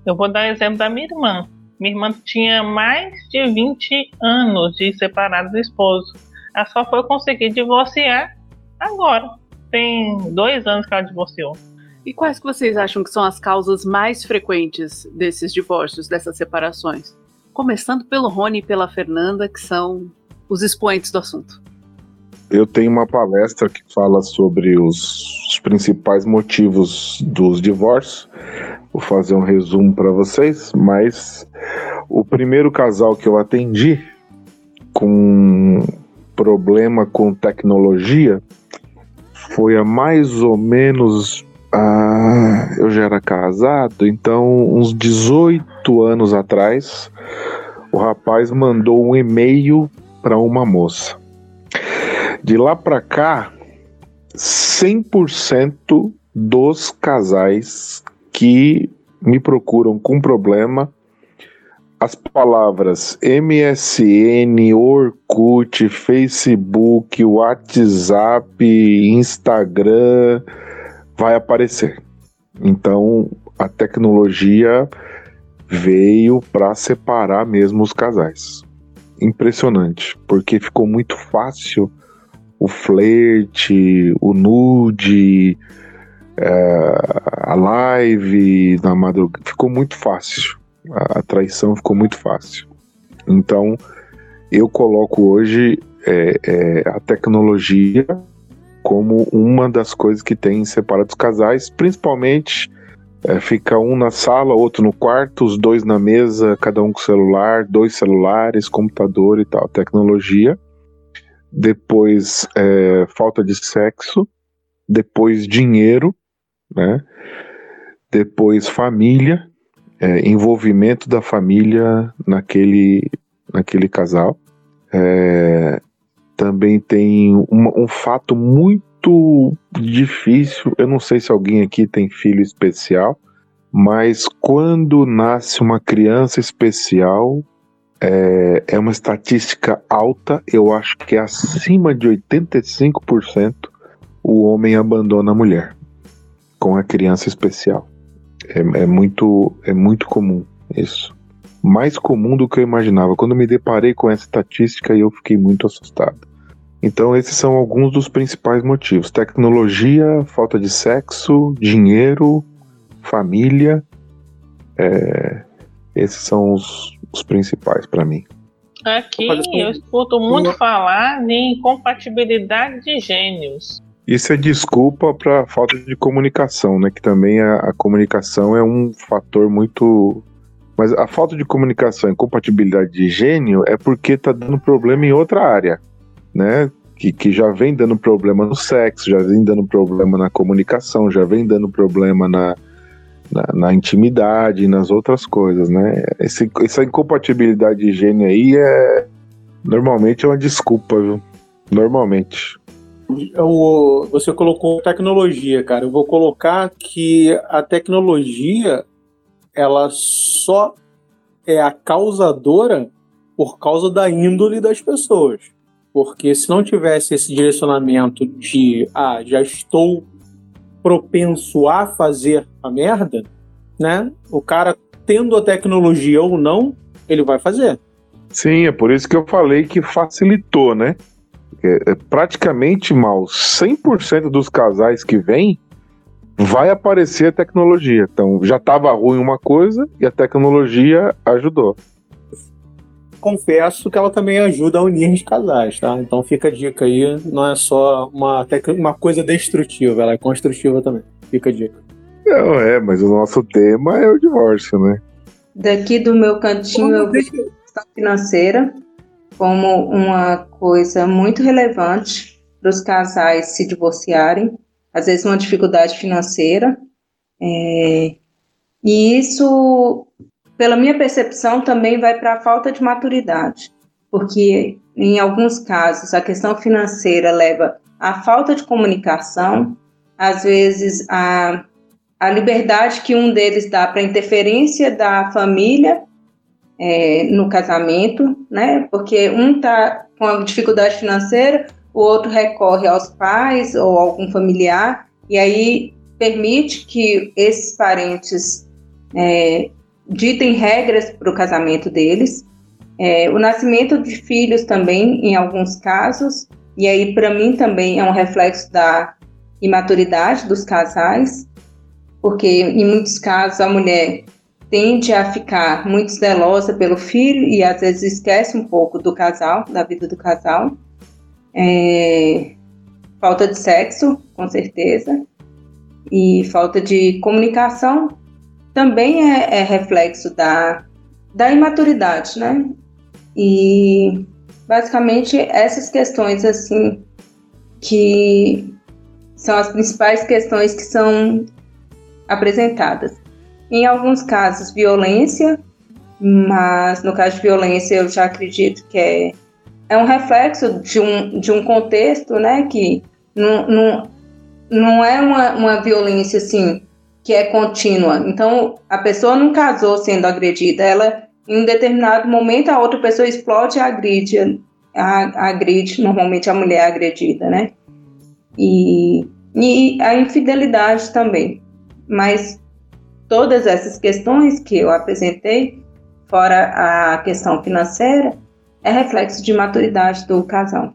Eu vou dar exemplo da minha irmã. Minha irmã tinha mais de 20 anos de separado do esposo. Ela só foi conseguir divorciar agora. Tem dois anos que ela divorciou. E quais que vocês acham que são as causas mais frequentes desses divórcios, dessas separações? Começando pelo Rony e pela Fernanda, que são os expoentes do assunto. Eu tenho uma palestra que fala sobre os, os principais motivos dos divórcios. Vou fazer um resumo para vocês, mas o primeiro casal que eu atendi com problema com tecnologia foi há mais ou menos ah, eu já era casado, então uns 18 anos atrás, o rapaz mandou um e-mail para uma moça. De lá para cá, 100% dos casais que me procuram com problema, as palavras MSN, Orkut, Facebook, WhatsApp, Instagram, vai aparecer. Então a tecnologia veio para separar mesmo os casais. Impressionante, porque ficou muito fácil o flerte, o nude, é, a live na madrugada. Ficou muito fácil. A, traição ficou muito fácil. Então eu coloco hoje é, é, a tecnologia como uma das coisas que tem separado os casais, principalmente é, fica um na sala, outro no quarto, os dois na mesa, cada um com celular, dois celulares, computador e tal, tecnologia. Depois é, falta de sexo, depois dinheiro, né? Depois família, é, envolvimento da família naquele, naquele casal. É, também tem um, um fato muito difícil. Eu não sei se alguém aqui tem filho especial, mas quando nasce uma criança especial, é, é, uma estatística alta, eu acho que é acima de 85% o homem abandona a mulher com a criança especial. É, é, muito, é muito comum isso. Mais comum do que eu imaginava. Quando me deparei com essa estatística, eu fiquei muito assustado. Então, esses são alguns dos principais motivos: tecnologia, falta de sexo, dinheiro, família. É, esses são os, os principais para mim. Aqui eu escuto muito falar de incompatibilidade de gênios. Isso é desculpa para falta de comunicação, né? Que também a, a, comunicação é um fator muito. Mas a falta de comunicação e incompatibilidade de gênio é porque tá dando problema em outra área né? Que, que já vem dando problema no sexo, já vem dando problema na comunicação, já vem dando problema na, na, na intimidade nas outras coisas, né? Esse, essa incompatibilidade de gênio aí é. Normalmente é uma desculpa, viu? Normalmente. Eu, você colocou tecnologia, cara. Eu vou colocar que a tecnologia ela só é a causadora por causa da índole das pessoas. Porque se não tivesse esse direcionamento de, ah, já estou propenso a fazer a merda, né? O cara tendo a tecnologia ou não, ele vai fazer. Sim, é por isso que eu falei que facilitou, né? É, é praticamente mal 100% dos casais que vêm vai aparecer a tecnologia. Então já estava ruim uma coisa e a tecnologia ajudou confesso que ela também ajuda a unir os casais, tá? Então fica a dica aí, não é só uma, uma coisa destrutiva, ela é construtiva também. Fica a dica. Não, é, mas o nosso tema é o divórcio, né? Daqui do meu cantinho eu vejo questão financeira. como uma coisa muito relevante para os casais se divorciarem, às vezes uma dificuldade financeira. É, e isso, pela minha percepção, também vai para a falta de maturidade, porque em alguns casos a questão financeira leva à falta de comunicação, às vezes a, a liberdade que um deles dá para interferência da família é, no casamento, né? Porque um está com dificuldade financeira, o outro recorre aos pais ou algum familiar, e aí permite que esses parentes é, ditem regras para o casamento deles. É, o nascimento de filhos também, em alguns casos, e aí para mim também é um reflexo da imaturidade dos casais, porque em muitos casos a mulher tende a ficar muito zelosa pelo filho e às vezes esquece um pouco do casal, da vida do casal. É, falta de sexo, com certeza, e falta de comunicação também é, é reflexo da, da imaturidade, né? E basicamente essas questões assim que são as principais questões que são apresentadas. Em alguns casos, violência, mas no caso de violência eu já acredito que é, é um reflexo de um, de um contexto, né, que não, não, não é uma, uma violência assim que é contínua. Então, a pessoa não casou sendo agredida, ela em um determinado momento a outra pessoa explode e agride, a, agride normalmente a mulher agredida, né? E, e a infidelidade também. Mas todas essas questões que eu apresentei, fora a questão financeira, é reflexo de maturidade do casal.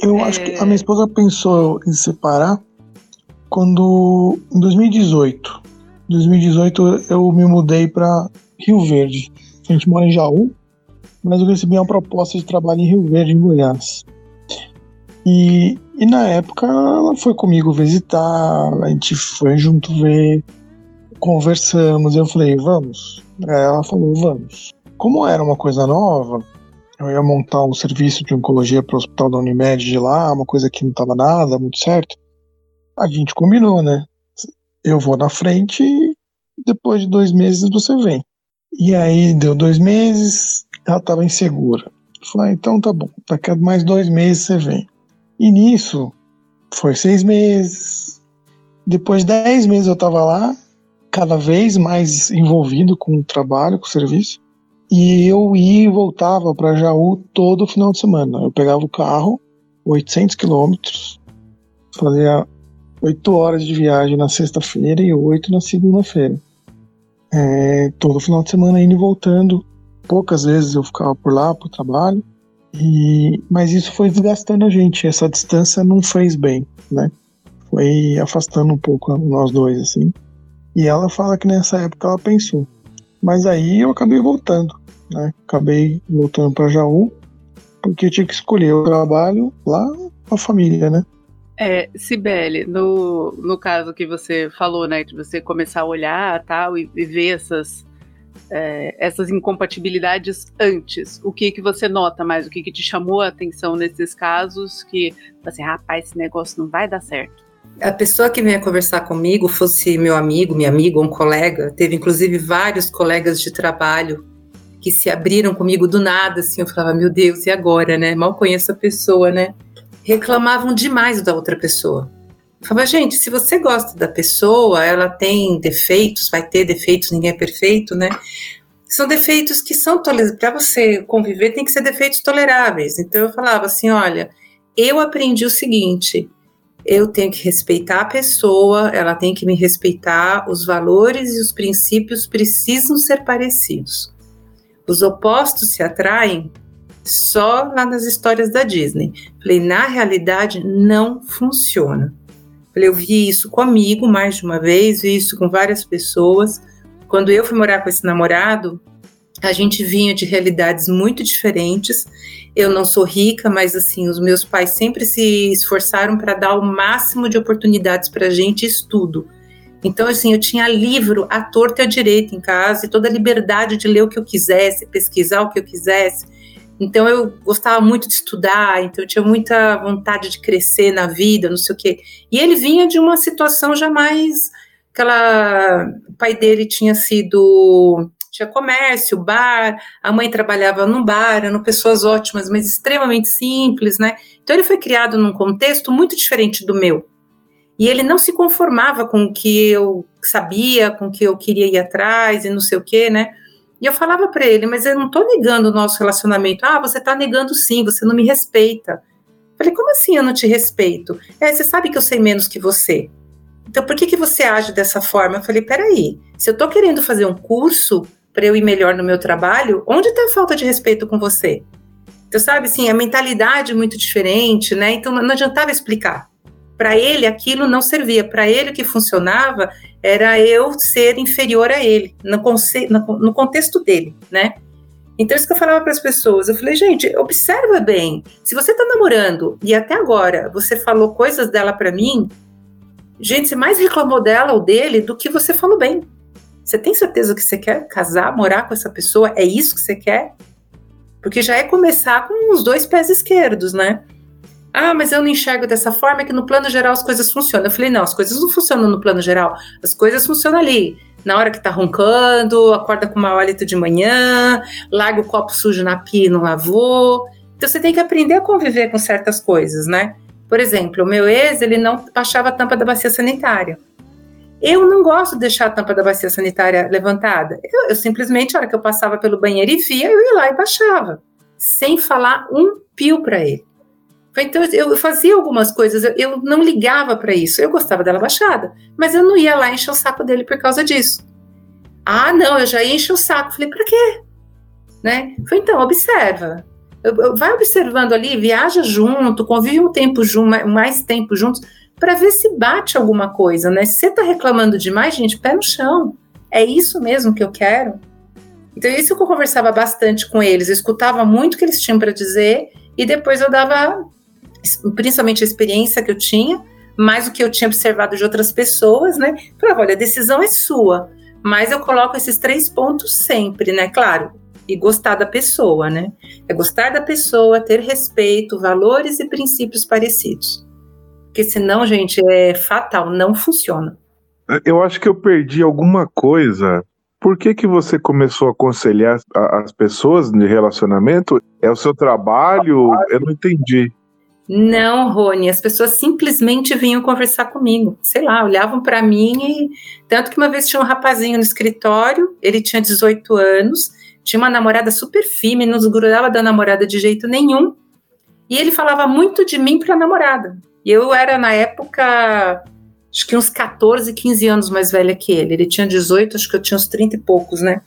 Eu é... acho que a minha esposa pensou em separar quando, em 2018, 2018 eu me mudei para Rio Verde. A gente mora em Jaú, mas eu recebi uma proposta de trabalho em Rio Verde, em Goiás. E, e na época ela foi comigo visitar, a gente foi junto ver conversamos, eu falei, vamos. Ela falou, vamos. Como era uma coisa nova, eu ia montar um serviço de oncologia para o hospital da Unimed de lá, uma coisa que não estava nada muito certo. A gente combinou, né? Eu vou na frente e depois de dois meses você vem. E aí deu dois meses, ela estava insegura. Falei, ah, então tá bom, daqui a mais dois meses você vem. E nisso, foi seis meses. Depois de dez meses eu estava lá, cada vez mais envolvido com o trabalho, com o serviço. E eu ia e voltava para Jaú todo final de semana. Eu pegava o carro, 800 quilômetros, fazia 8 horas de viagem na sexta-feira e 8 na segunda-feira. É, todo final de semana indo e voltando. Poucas vezes eu ficava por lá, pro trabalho. E, mas isso foi desgastando a gente. Essa distância não fez bem, né? Foi afastando um pouco nós dois, assim. E ela fala que nessa época ela pensou. Mas aí eu acabei voltando, né? Acabei voltando para Jaú, porque eu tinha que escolher o trabalho lá a família, né? É, Sibeli, no, no caso que você falou, né, de você começar a olhar tal e, e ver essas, é, essas incompatibilidades antes, o que que você nota mais, o que que te chamou a atenção nesses casos que, assim, rapaz, esse negócio não vai dar certo? a pessoa que venha conversar comigo fosse meu amigo, minha amiga, um colega, teve inclusive vários colegas de trabalho que se abriram comigo do nada, assim, eu falava, meu Deus, e agora, né? Mal conheço a pessoa, né? Reclamavam demais da outra pessoa. Falava, gente, se você gosta da pessoa, ela tem defeitos, vai ter defeitos, ninguém é perfeito, né? São defeitos que são toleráveis. Para você conviver, tem que ser defeitos toleráveis. Então eu falava assim: olha, eu aprendi o seguinte: eu tenho que respeitar a pessoa, ela tem que me respeitar, os valores e os princípios precisam ser parecidos. Os opostos se atraem só lá nas histórias da Disney. Falei, na realidade não funciona. Falei, eu vi isso comigo mais de uma vez, vi isso com várias pessoas. Quando eu fui morar com esse namorado, a gente vinha de realidades muito diferentes. Eu não sou rica, mas assim, os meus pais sempre se esforçaram para dar o máximo de oportunidades para a gente estudo. Então, assim, eu tinha livro à torta e à direita em casa e toda a liberdade de ler o que eu quisesse, pesquisar o que eu quisesse. Então eu gostava muito de estudar, então eu tinha muita vontade de crescer na vida, não sei o quê. E ele vinha de uma situação já mais aquela o pai dele tinha sido tinha comércio, bar, a mãe trabalhava num bar, eram pessoas ótimas, mas extremamente simples, né? Então ele foi criado num contexto muito diferente do meu. E ele não se conformava com o que eu sabia, com o que eu queria ir atrás e não sei o quê, né? E eu falava para ele, mas eu não estou negando o nosso relacionamento. Ah, você está negando sim, você não me respeita. Falei, como assim eu não te respeito? É, você sabe que eu sei menos que você. Então por que, que você age dessa forma? Eu falei, peraí, se eu estou querendo fazer um curso para eu ir melhor no meu trabalho, onde está a falta de respeito com você? Então, sabe, assim, a mentalidade é muito diferente, né? Então não adiantava explicar. Para ele aquilo não servia. Para ele o que funcionava era eu ser inferior a ele, no, no contexto dele, né? Então, isso que eu falava para as pessoas, eu falei, gente, observa bem. Se você está namorando e até agora você falou coisas dela para mim, gente, você mais reclamou dela ou dele do que você falou bem. Você tem certeza que você quer casar, morar com essa pessoa? É isso que você quer? Porque já é começar com os dois pés esquerdos, né? Ah, mas eu não enxergo dessa forma, é que no plano geral as coisas funcionam. Eu falei, não, as coisas não funcionam no plano geral, as coisas funcionam ali. Na hora que tá roncando, acorda com mau hálito de manhã, larga o copo sujo na pia e não lavou. Então você tem que aprender a conviver com certas coisas, né? Por exemplo, o meu ex, ele não baixava a tampa da bacia sanitária. Eu não gosto de deixar a tampa da bacia sanitária levantada. Eu, eu simplesmente, a hora que eu passava pelo banheiro e via, eu ia lá e baixava, sem falar um pio para ele. Então eu fazia algumas coisas, eu, não ligava para isso. Eu gostava dela baixada, mas eu não ia lá encher o saco dele por causa disso. Ah, não, eu já ia encher o saco. Falei, para quê? Né? Falei, então, observa. Vai observando ali, viaja junto, convive um tempo junto, mais tempo juntos, para ver se bate alguma coisa, né? Se você tá reclamando demais, gente, pé no chão. É isso mesmo que eu quero? Então, isso que eu conversava bastante com eles, eu escutava muito o que eles tinham para dizer e depois eu dava principalmente a experiência que eu tinha, mais o que eu tinha observado de outras pessoas, né? Falava, olha, a decisão é sua, mas eu coloco esses três pontos sempre, né? Claro, e gostar da pessoa, né? É gostar da pessoa, ter respeito, valores e princípios parecidos. Porque senão, gente, é fatal, não funciona. Eu acho que eu perdi alguma coisa. Por que, que você começou a aconselhar as pessoas de relacionamento? É o seu trabalho? Eu não entendi. Não, Rony, as pessoas simplesmente vinham conversar comigo. Sei lá, olhavam para mim e. Tanto que uma vez tinha um rapazinho no escritório, ele tinha 18 anos, tinha uma namorada super firme, não desgrudava da namorada de jeito nenhum. E ele falava muito de mim para a namorada. E eu era, na época, acho que uns 14, 15 anos mais velha que ele. Ele tinha 18, acho que eu tinha uns 30 e poucos, né?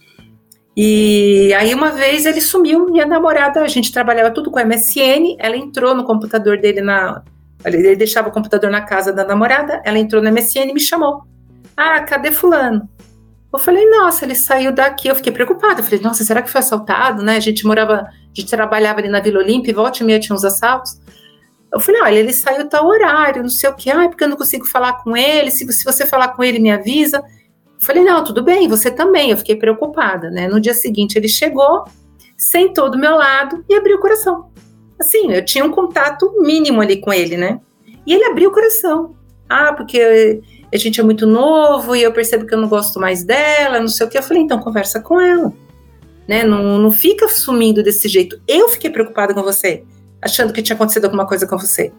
E aí uma vez ele sumiu, minha namorada, a gente trabalhava tudo com MSN, ela entrou no computador dele na ele deixava o computador na casa da namorada, ela entrou no MSN e me chamou. Ah, cadê fulano? Eu falei, nossa, ele saiu daqui. Eu fiquei preocupada. Eu falei, nossa, será que foi assaltado, né? A gente morava, a gente trabalhava ali na Vila Olímpia, volta e meia tinha uns assaltos. Eu falei, olha, ele saiu tal horário, não sei o que. Ah, porque eu não consigo falar com ele. Se, se você falar com ele, me avisa. Falei, não, tudo bem, você também. Eu fiquei preocupada, né? No dia seguinte ele chegou, sentou do meu lado e abriu o coração. Assim, eu tinha um contato mínimo ali com ele, né? E ele abriu o coração. Ah, porque a gente é muito novo e eu percebo que eu não gosto mais dela, não sei o que. Eu falei, então conversa com ela. Né? Não, não fica sumindo desse jeito. Eu fiquei preocupada com você, achando que tinha acontecido alguma coisa com você.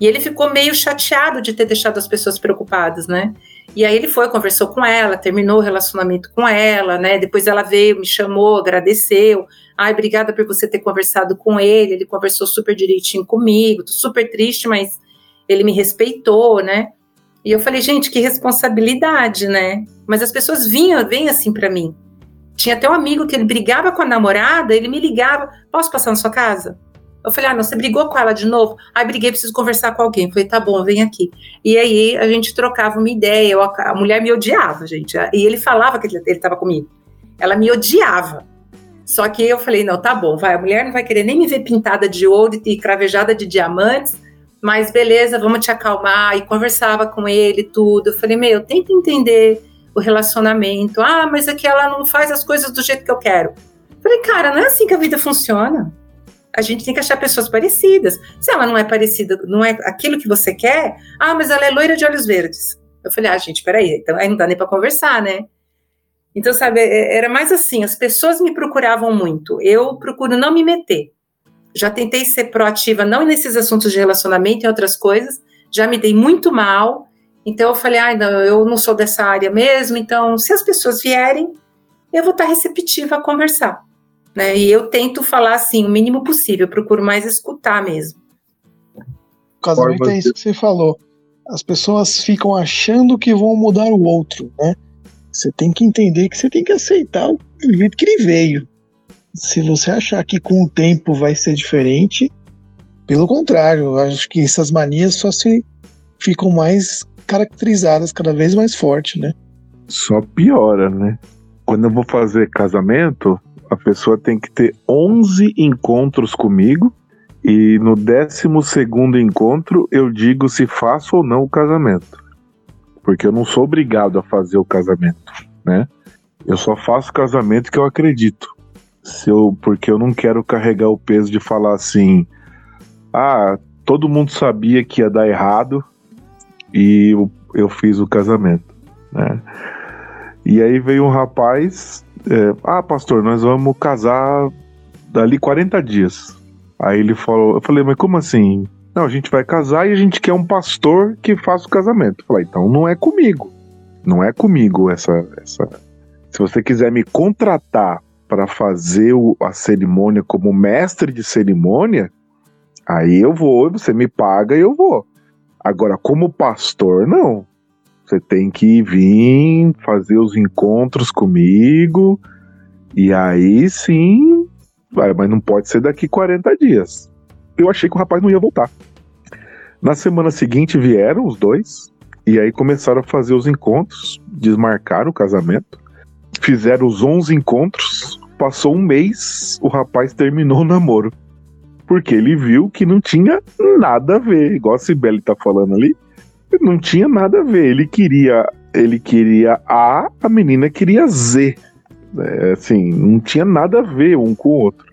E ele ficou meio chateado de ter deixado as pessoas preocupadas, né? E aí ele foi, conversou com ela, terminou o relacionamento com ela, né? Depois ela veio, me chamou, agradeceu. Ai, obrigada por você ter conversado com ele. Ele conversou super direitinho comigo. Tô super triste, mas ele me respeitou, né? E eu falei, gente, que responsabilidade, né? Mas as pessoas vinham, vêm assim para mim. Tinha até um amigo que ele brigava com a namorada, ele me ligava, posso passar na sua casa? Eu falei, ah, não, você brigou com ela de novo? Ah, briguei, preciso conversar com alguém. Eu falei, tá bom, vem aqui. E aí a gente trocava uma ideia. Eu, a mulher me odiava, gente. E ele falava que ele estava comigo. Ela me odiava. Só que eu falei, não, tá bom, vai. A mulher não vai querer nem me ver pintada de ouro e cravejada de diamantes. Mas beleza, vamos te acalmar. E conversava com ele tudo. Eu falei, meu, tenta entender o relacionamento. Ah, mas é que ela não faz as coisas do jeito que eu quero. Eu falei, cara, não é assim que a vida funciona. A gente tem que achar pessoas parecidas. Se ela não é parecida, não é aquilo que você quer, ah, mas ela é loira de olhos verdes. Eu falei, ah, gente, peraí, então aí não dá nem para conversar, né? Então, sabe, é, era mais assim, as pessoas me procuravam muito. Eu procuro não me meter. Já tentei ser proativa, não nesses assuntos de relacionamento e outras coisas, já me dei muito mal. Então eu falei, ah, não, eu não sou dessa área mesmo, então se as pessoas vierem, eu vou estar receptiva a conversar. Né? E eu tento falar assim, o mínimo possível, eu procuro mais escutar mesmo. O casamento é isso que você falou. As pessoas ficam achando que vão mudar o outro, né? Você tem que entender que você tem que aceitar o jeito que ele veio. Se você achar que com o tempo vai ser diferente, pelo contrário, eu acho que essas manias só se ficam mais caracterizadas cada vez mais forte, né? Só piora, né? Quando eu vou fazer casamento, a pessoa tem que ter 11 encontros comigo e no 12 encontro eu digo se faço ou não o casamento. Porque eu não sou obrigado a fazer o casamento, né? Eu só faço casamento que eu acredito. Se eu, porque eu não quero carregar o peso de falar assim: ah, todo mundo sabia que ia dar errado e eu, eu fiz o casamento, né? E aí veio um rapaz é, ah, pastor, nós vamos casar dali 40 dias. Aí ele falou, eu falei, mas como assim? Não, a gente vai casar e a gente quer um pastor que faça o casamento. Eu falei, então não é comigo. Não é comigo essa. essa... Se você quiser me contratar para fazer o, a cerimônia como mestre de cerimônia, aí eu vou, você me paga e eu vou. Agora, como pastor, não. Você tem que vir fazer os encontros comigo. E aí sim, vai, mas não pode ser daqui 40 dias. Eu achei que o rapaz não ia voltar. Na semana seguinte vieram os dois. E aí começaram a fazer os encontros, desmarcaram o casamento. Fizeram os 11 encontros. Passou um mês, o rapaz terminou o namoro. Porque ele viu que não tinha nada a ver, igual a Sibeli tá falando ali não tinha nada a ver. Ele queria, ele queria A, a menina queria Z. É, assim, não tinha nada a ver um com o outro.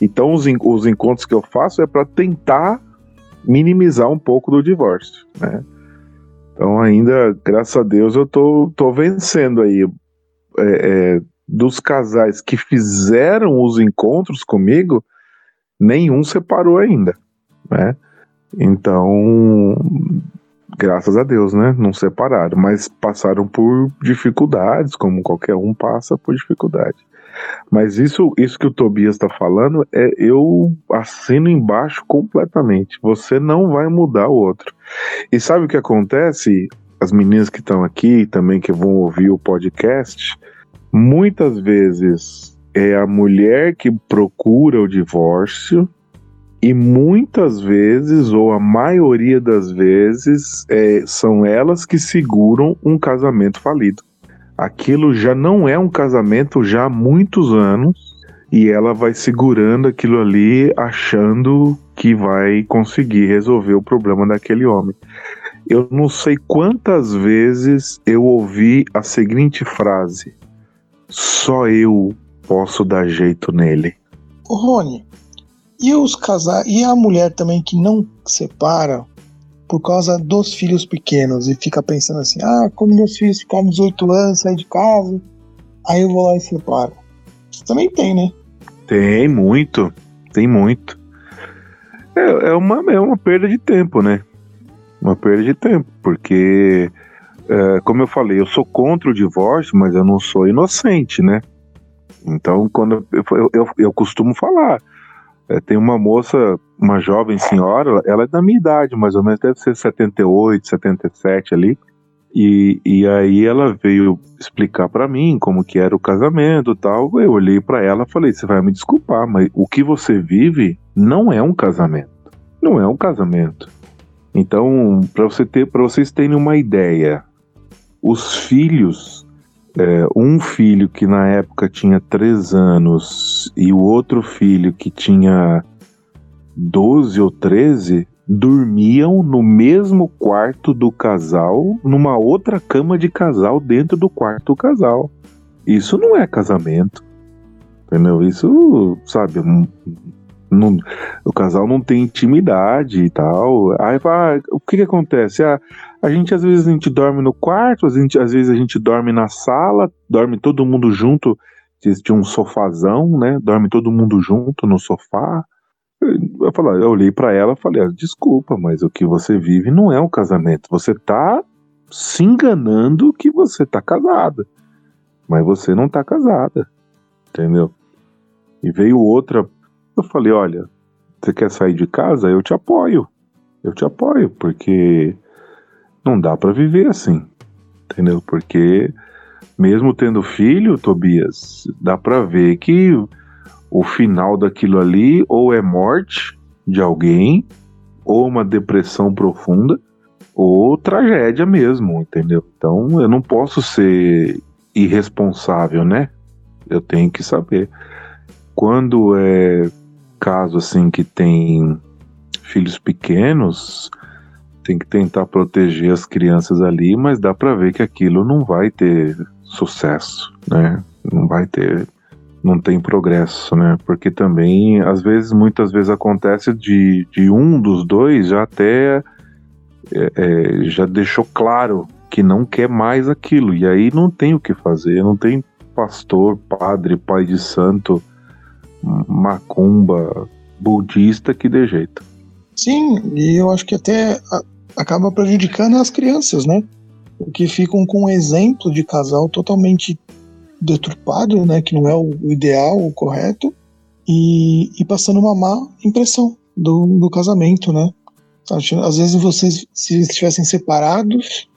Então, os, os encontros que eu faço é para tentar minimizar um pouco do divórcio, né? Então, ainda, graças a Deus, eu tô, tô vencendo aí. É, é, dos casais que fizeram os encontros comigo, nenhum separou ainda, né? Então, graças a Deus, né? Não separaram, mas passaram por dificuldades, como qualquer um passa por dificuldade. Mas isso, isso que o Tobias está falando, é eu assino embaixo completamente. Você não vai mudar o outro. E sabe o que acontece? As meninas que estão aqui, também que vão ouvir o podcast, muitas vezes é a mulher que procura o divórcio e muitas vezes, ou a maioria das vezes, é, são elas que seguram um casamento falido. Aquilo já não é um casamento já há muitos anos e ela vai segurando aquilo ali, achando que vai conseguir resolver o problema daquele homem. Eu não sei quantas vezes eu ouvi a seguinte frase: só eu posso dar jeito nele. Rony, e os casais e a mulher também que não separa por causa dos filhos pequenos e fica pensando assim: ah, quando meus filhos ficarem 18 anos, sair de casa, aí eu vou lá e separo. Isso também tem, né? Tem muito, tem muito. É, é, uma, é uma perda de tempo, né? Uma perda de tempo, porque, é, como eu falei, eu sou contra o divórcio, mas eu não sou inocente, né? Então, quando eu, eu, eu, eu costumo falar, é, tem uma moça, uma jovem senhora, ela é da minha idade, mais ou menos, deve ser 78, 77 ali. E, e aí ela veio explicar para mim como que era o casamento tal. Eu olhei para ela e falei: "Você vai me desculpar, mas o que você vive não é um casamento. Não é um casamento. Então, para você ter, para vocês terem uma ideia, os filhos é, um filho que na época tinha 3 anos e o outro filho que tinha 12 ou 13 dormiam no mesmo quarto do casal, numa outra cama de casal dentro do quarto do casal. Isso não é casamento. Entendeu? Isso, sabe, Não, o casal não tem intimidade e tal. Aí ah, o que, que acontece? Ah, a gente às vezes a gente dorme no quarto, às vezes, às vezes a gente dorme na sala, dorme todo mundo junto, tinha um sofazão, né? Dorme todo mundo junto no sofá. Eu, falei, eu olhei para ela falei: ah, desculpa, mas o que você vive não é um casamento. Você tá se enganando que você tá casada, mas você não tá casada, entendeu? E veio outra eu falei: olha, você quer sair de casa? Eu te apoio. Eu te apoio, porque não dá para viver assim. Entendeu? Porque mesmo tendo filho, Tobias, dá para ver que o final daquilo ali ou é morte de alguém, ou uma depressão profunda, ou tragédia mesmo, entendeu? Então eu não posso ser irresponsável, né? Eu tenho que saber. Quando é caso assim que tem filhos pequenos, tem que tentar proteger as crianças ali, mas dá para ver que aquilo não vai ter sucesso, né? Não vai ter, não tem progresso, né? Porque também, às vezes, muitas vezes acontece de, de um dos dois já até é, é, já deixou claro que não quer mais aquilo, e aí não tem o que fazer, não tem pastor, padre, pai de santo macumba budista que dê jeito. Sim, e eu acho que até acaba prejudicando as crianças, né? Porque ficam com um exemplo de casal totalmente deturpado, né? Que não é o ideal, o correto, e, e passando uma má impressão do, do casamento, né? Às vezes vocês, se estivessem separados,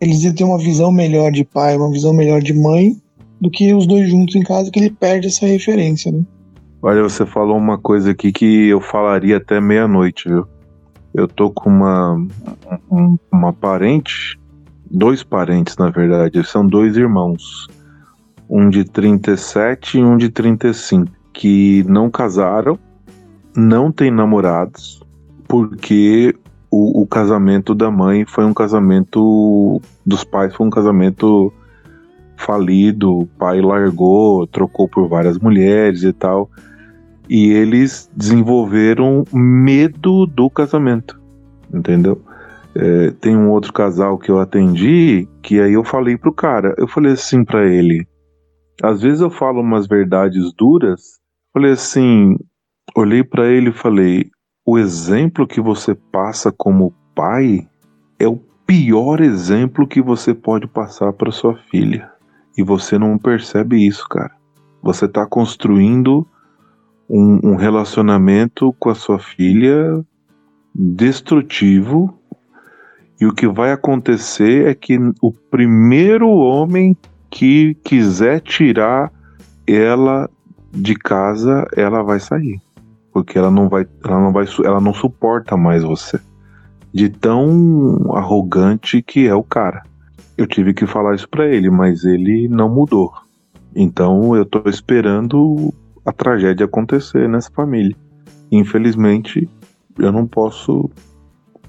eles iam ter uma visão melhor de pai, uma visão melhor de mãe, do que os dois juntos em casa, que ele perde essa referência, né? Olha, você falou uma coisa aqui que eu falaria até meia-noite, viu? Eu tô com uma, uma parente, dois parentes na verdade, são dois irmãos, um de 37 e um de 35, que não casaram, não têm namorados, porque o, o casamento da mãe foi um casamento dos pais, foi um casamento falido, o pai largou, trocou por várias mulheres e tal e eles desenvolveram medo do casamento, entendeu? É, tem um outro casal que eu atendi que aí eu falei pro cara, eu falei assim para ele, às vezes eu falo umas verdades duras, falei assim, olhei para ele e falei, o exemplo que você passa como pai é o pior exemplo que você pode passar para sua filha. E você não percebe isso, cara. Você está construindo um, um relacionamento com a sua filha destrutivo e o que vai acontecer é que o primeiro homem que quiser tirar ela de casa, ela vai sair, porque ela não vai, ela não vai, ela não suporta mais você. De tão arrogante que é o cara. Eu tive que falar isso para ele, mas ele não mudou. Então eu tô esperando a tragédia acontecer nessa família. Infelizmente, eu não posso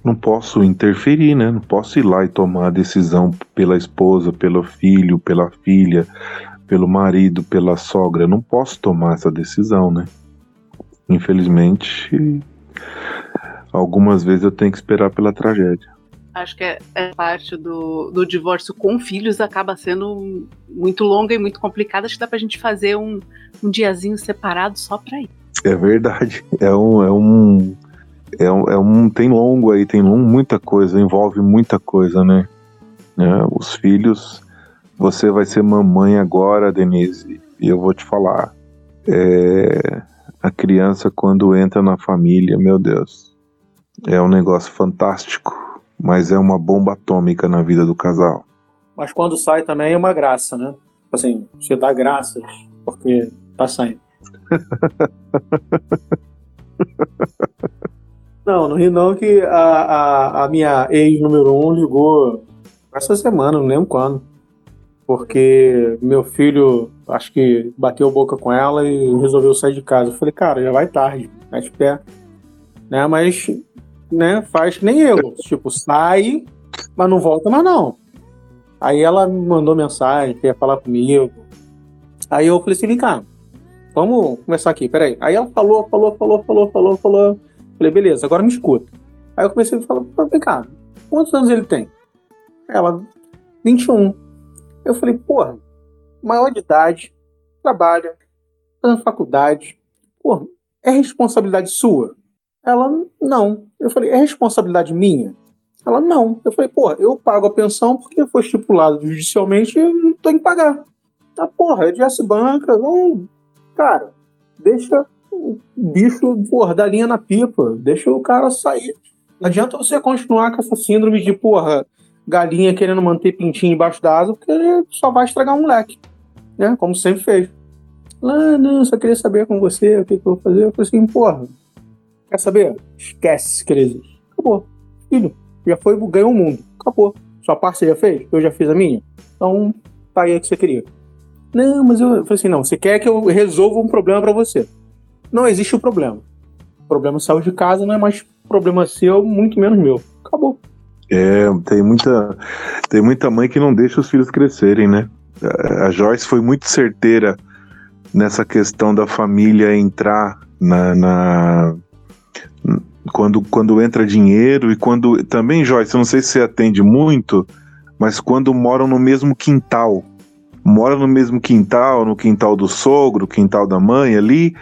não posso interferir, né? Não posso ir lá e tomar a decisão pela esposa, pelo filho, pela filha, pelo marido, pela sogra. Não posso tomar essa decisão, né? Infelizmente, algumas vezes eu tenho que esperar pela tragédia acho que é, é, parte do, do divórcio com filhos acaba sendo muito longa e muito complicada. Acho que dá pra gente fazer um, um diazinho separado só pra ir. É verdade. É um. É um, é um, é um tem longo aí, tem muita coisa, envolve muita coisa, né? né? Os filhos. Você vai ser mamãe agora, Denise, e eu vou te falar. É, a criança, quando entra na família, meu Deus, é um negócio fantástico mas é uma bomba atômica na vida do casal. Mas quando sai também é uma graça, né? Assim, você dá graças porque tá saindo. *laughs* não, não ri não que a, a, a minha ex número um ligou essa semana, não lembro quando. Porque meu filho, acho que bateu boca com ela e resolveu sair de casa. Eu falei, cara, já vai tarde, mete pé. Né? Mas né, faz que nem eu. Tipo, sai, mas não volta mais não. Aí ela me mandou mensagem, queria falar comigo. Aí eu falei assim, vem cá, vamos começar aqui, peraí. Aí ela falou, falou, falou, falou, falou, falou. Falei, beleza, agora me escuta. Aí eu comecei a falar, vem cá, quantos anos ele tem? Ela, 21. Eu falei, porra, maior de idade, trabalha, tá na faculdade. Porra, é responsabilidade sua? Ela, não. Eu falei, é responsabilidade minha? Ela, não. Eu falei, porra, eu pago a pensão porque foi estipulado judicialmente e não tenho que pagar. Ah, porra, é de banca. Não. Cara, deixa o bicho, porra, da linha na pipa. Deixa o cara sair. Não adianta você continuar com essa síndrome de, porra, galinha querendo manter pintinho embaixo da asa, porque só vai estragar um moleque. Né? Como sempre fez. Ah, não, só queria saber com você o que, que eu vou fazer. Eu falei assim, porra, quer saber? Esquece que ele existe. Acabou. Filho, já foi, ganhou o mundo. Acabou. Sua parte você já fez? Eu já fiz a minha? Então, tá aí o que você queria. Não, mas eu, eu falei assim, não, você quer que eu resolva um problema para você. Não existe o um problema. O problema saiu de casa, não é mais problema seu, muito menos meu. Acabou. É, tem muita, tem muita mãe que não deixa os filhos crescerem, né? A Joyce foi muito certeira nessa questão da família entrar na, na quando, quando entra dinheiro e quando também Joyce, eu não sei se você atende muito, mas quando moram no mesmo quintal, mora no mesmo quintal, no quintal do sogro, quintal da mãe ali,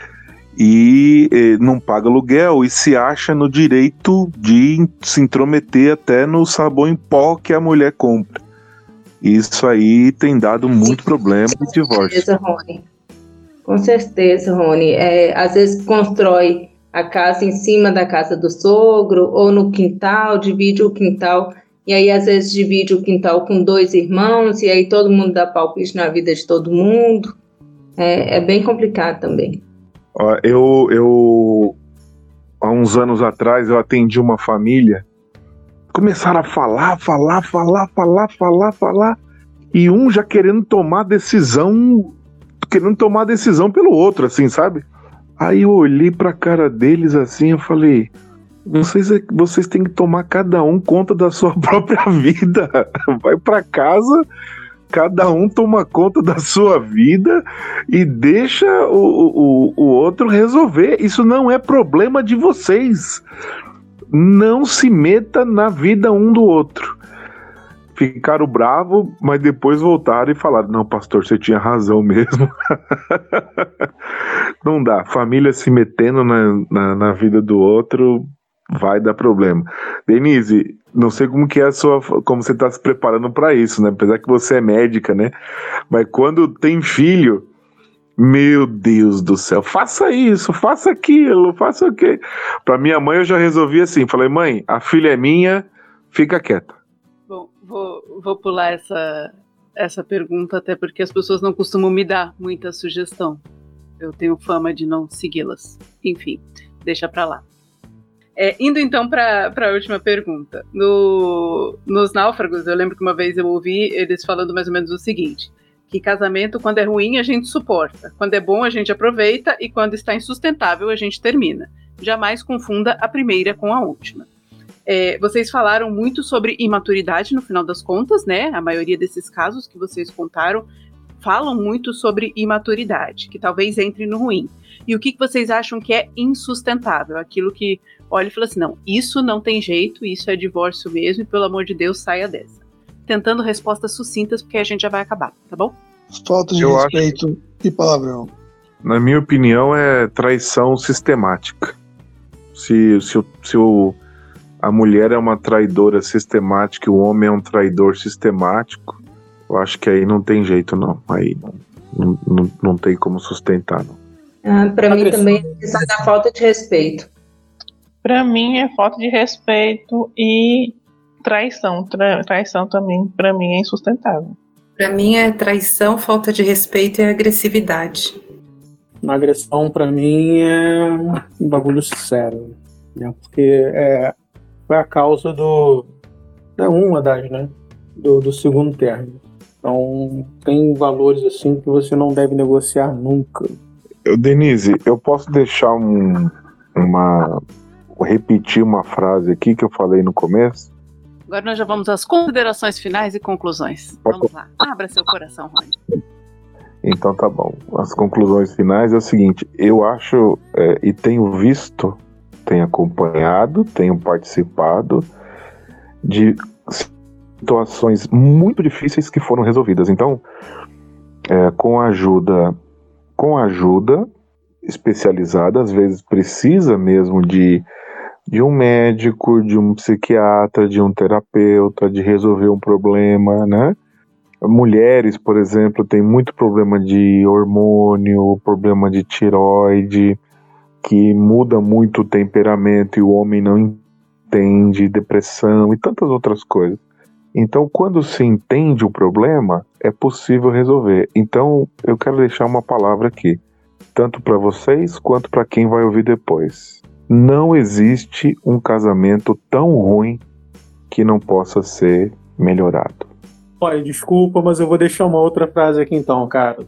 e eh, não paga aluguel e se acha no direito de se intrometer até no sabão em pó que a mulher compra. Isso aí tem dado muito Sim, problema de divórcio. Com certeza, Rony. Com certeza, Rony. É, às vezes constrói a casa em cima da casa do sogro ou no quintal, divide o quintal. E aí, às vezes, divide o quintal com dois irmãos, e aí todo mundo dá palpite na vida de todo mundo. É, é bem complicado também. Eu, eu, há uns anos atrás, eu atendi uma família. Começaram a falar, falar, falar, falar, falar, falar. E um já querendo tomar decisão, querendo tomar decisão pelo outro, assim, sabe? Aí eu olhei pra cara deles assim, eu falei: vocês, vocês têm que tomar cada um conta da sua *laughs* própria vida. Vai para casa cada um toma conta da sua vida e deixa o, o, o outro resolver. Isso não é problema de vocês. Não se meta na vida um do outro. Ficaram bravo, mas depois voltaram e falaram: Não, pastor, você tinha razão mesmo. *laughs* não dá. Família se metendo na, na, na vida do outro vai dar problema. Denise, não sei como que é a sua, como você está se preparando para isso, né? Apesar que você é médica, né? Mas quando tem filho, meu Deus do céu, faça isso, faça aquilo, faça o quê? Para minha mãe eu já resolvi assim, falei, mãe, a filha é minha, fica quieta. Vou, vou pular essa essa pergunta até porque as pessoas não costumam me dar muita sugestão. Eu tenho fama de não segui-las. Enfim, deixa para lá. É, indo então para a última pergunta. No, nos náufragos, eu lembro que uma vez eu ouvi eles falando mais ou menos o seguinte: que casamento, quando é ruim, a gente suporta, quando é bom, a gente aproveita e quando está insustentável, a gente termina. Jamais confunda a primeira com a última. É, vocês falaram muito sobre imaturidade no final das contas, né? A maioria desses casos que vocês contaram falam muito sobre imaturidade, que talvez entre no ruim. E o que, que vocês acham que é insustentável? Aquilo que olha e fala assim: não, isso não tem jeito, isso é divórcio mesmo, e pelo amor de Deus, saia dessa. Tentando respostas sucintas, porque a gente já vai acabar, tá bom? Falta de Eu respeito acho... e palavrão. Na minha opinião, é traição sistemática. Se, se, se o, a mulher é uma traidora sistemática e o homem é um traidor sistemático, eu acho que aí não tem jeito, não. Aí não, não, não tem como sustentar, não. Ah, para mim também é da falta de respeito. Para mim é falta de respeito e traição. Tra traição também, para mim, é insustentável. Para mim é traição, falta de respeito e agressividade. Na agressão, para mim, é um bagulho sério. Né? Porque é, foi a causa do. É uma das, né? Do, do segundo término. Então, tem valores assim que você não deve negociar nunca. Eu, Denise, eu posso deixar um, uma repetir uma frase aqui que eu falei no começo. Agora nós já vamos às considerações finais e conclusões. Vamos lá. Abra seu coração, Rony. Então tá bom. As conclusões finais é o seguinte: eu acho é, e tenho visto, tenho acompanhado, tenho participado de situações muito difíceis que foram resolvidas. Então, é, com ajuda, com ajuda especializada, às vezes precisa mesmo de de um médico, de um psiquiatra, de um terapeuta, de resolver um problema, né? Mulheres, por exemplo, têm muito problema de hormônio, problema de tiroide, que muda muito o temperamento e o homem não entende, depressão e tantas outras coisas. Então, quando se entende o problema, é possível resolver. Então, eu quero deixar uma palavra aqui, tanto para vocês quanto para quem vai ouvir depois. Não existe um casamento tão ruim que não possa ser melhorado. Olha, desculpa, mas eu vou deixar uma outra frase aqui então, cara.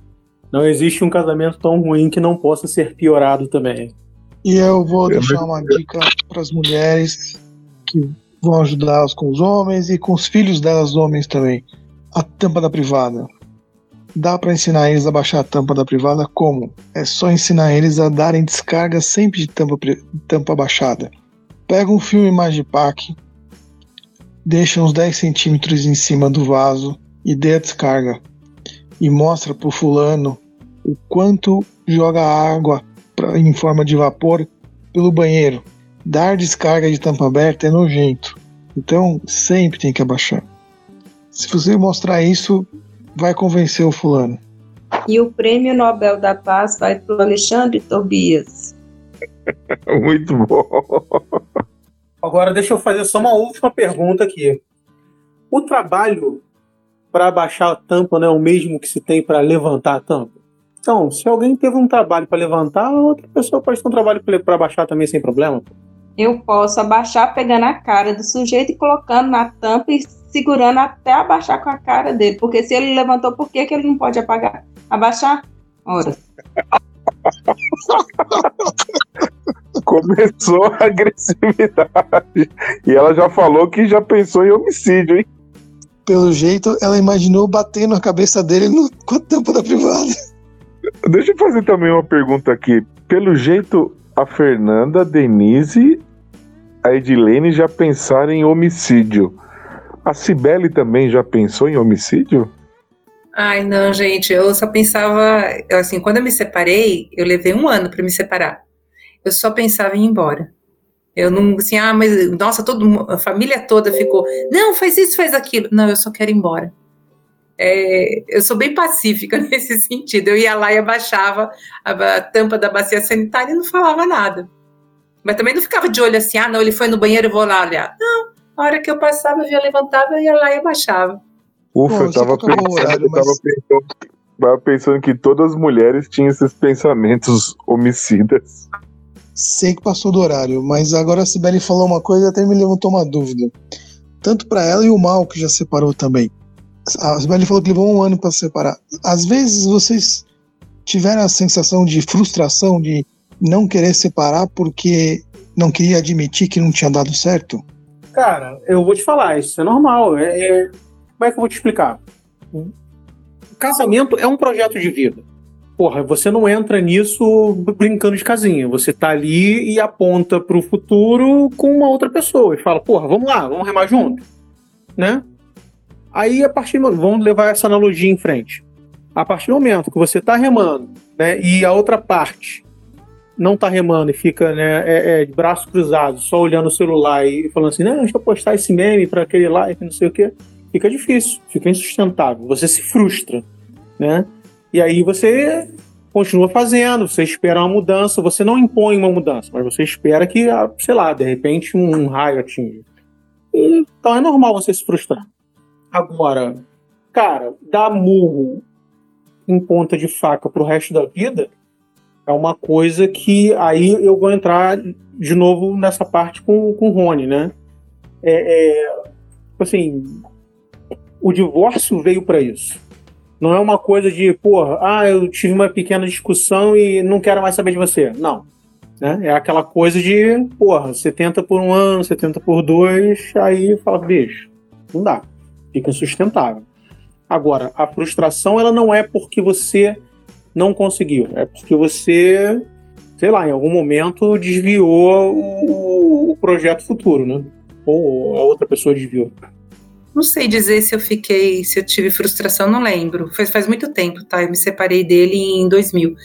Não existe um casamento tão ruim que não possa ser piorado também. E eu vou deixar uma dica para as mulheres que vão ajudá-las com os homens e com os filhos delas, homens também. A tampa da privada. Dá para ensinar eles a baixar a tampa da privada como? É só ensinar eles a darem descarga sempre de tampa, tampa baixada. Pega um filme Magipack, deixa uns 10 centímetros em cima do vaso e dê a descarga. E mostra pro fulano o quanto joga água pra, em forma de vapor pelo banheiro. Dar descarga de tampa aberta é nojento. Então sempre tem que abaixar. Se você mostrar isso, vai convencer o fulano. E o prêmio Nobel da Paz vai para o Alexandre Tobias. *laughs* Muito bom. Agora deixa eu fazer só uma última pergunta aqui. O trabalho para abaixar a tampa não é o mesmo que se tem para levantar a tampa? Então, se alguém teve um trabalho para levantar, outra pessoa pode ter um trabalho para abaixar também sem problema. Eu posso abaixar pegando a cara do sujeito e colocando na tampa e segurando até abaixar com a cara dele. Porque se ele levantou, por que, que ele não pode apagar? Abaixar? Ora. *laughs* Começou a agressividade. E ela já falou que já pensou em homicídio, hein? Pelo jeito, ela imaginou batendo a cabeça dele no, com a tampa da privada. Deixa eu fazer também uma pergunta aqui. Pelo jeito, a Fernanda, a Denise, a Edilene já pensaram em homicídio. A Cibele também já pensou em homicídio? Ai, não, gente, eu só pensava, assim, quando eu me separei, eu levei um ano para me separar. Eu só pensava em ir embora. Eu não, assim, ah, mas, nossa, todo, a família toda ficou, não, faz isso, faz aquilo. Não, eu só quero ir embora. É, eu sou bem pacífica *laughs* nesse sentido. Eu ia lá e abaixava a, a, tampa da bacia sanitária e não falava nada. Mas também não ficava de olho assim, ah, não, ele foi no banheiro, eu vou lá olhar. Não, a hora que eu passava, eu ia levantava, eu ia lá e abaixava. Ufa, Pô, eu tava pensando, horário, mas... tava pensando, tava pensando que todas as mulheres tinham esses pensamentos homicidas. Sei que passou do horário, mas agora a Sibeli falou uma coisa e até me levantou uma dúvida. Tanto para ela e o Mal, que já separou também. A Sibeli falou que levou um ano para separar. Às vezes vocês tiveram a sensação de frustração, de não querer separar porque não queria admitir que não tinha dado certo? Cara, eu vou te falar, isso é normal. É, é... Como é que eu vou te explicar? Casamento é um projeto de vida. Porra, você não entra nisso brincando de casinha. Você tá ali e aponta pro futuro com uma outra pessoa e fala, porra, vamos lá, vamos remar junto. Né? Aí, a partir do vamos levar essa analogia em frente. A partir do momento que você tá remando, né, e a outra parte não tá remando e fica né, é, é, de braço cruzado, só olhando o celular e falando assim, não, deixa eu postar esse meme para aquele like, não sei o quê, fica difícil, fica insustentável, você se frustra, né? E aí você continua fazendo, você espera uma mudança, você não impõe uma mudança, mas você espera que, ah, sei lá, de repente um raio atinja. Então é normal você se frustrar. Agora, cara, dar murro em ponta de faca pro resto da vida é uma coisa que aí eu vou entrar de novo nessa parte com, com o Rony, né? É, é, assim, o divórcio veio para isso. Não é uma coisa de, porra, ah, eu tive uma pequena discussão e não quero mais saber de você. Não. Né? É aquela coisa de, porra, você tenta por um ano, você tenta por dois, aí fala, bicho, não dá. Fica insustentável. Agora, a frustração, ela não é porque você não conseguiu. É porque você, sei lá, em algum momento desviou o, o projeto futuro, né? Ou a outra pessoa desviou. Não sei dizer se eu fiquei, se eu tive frustração, não lembro. Faz, faz muito tempo, tá? Eu me separei dele em 2000.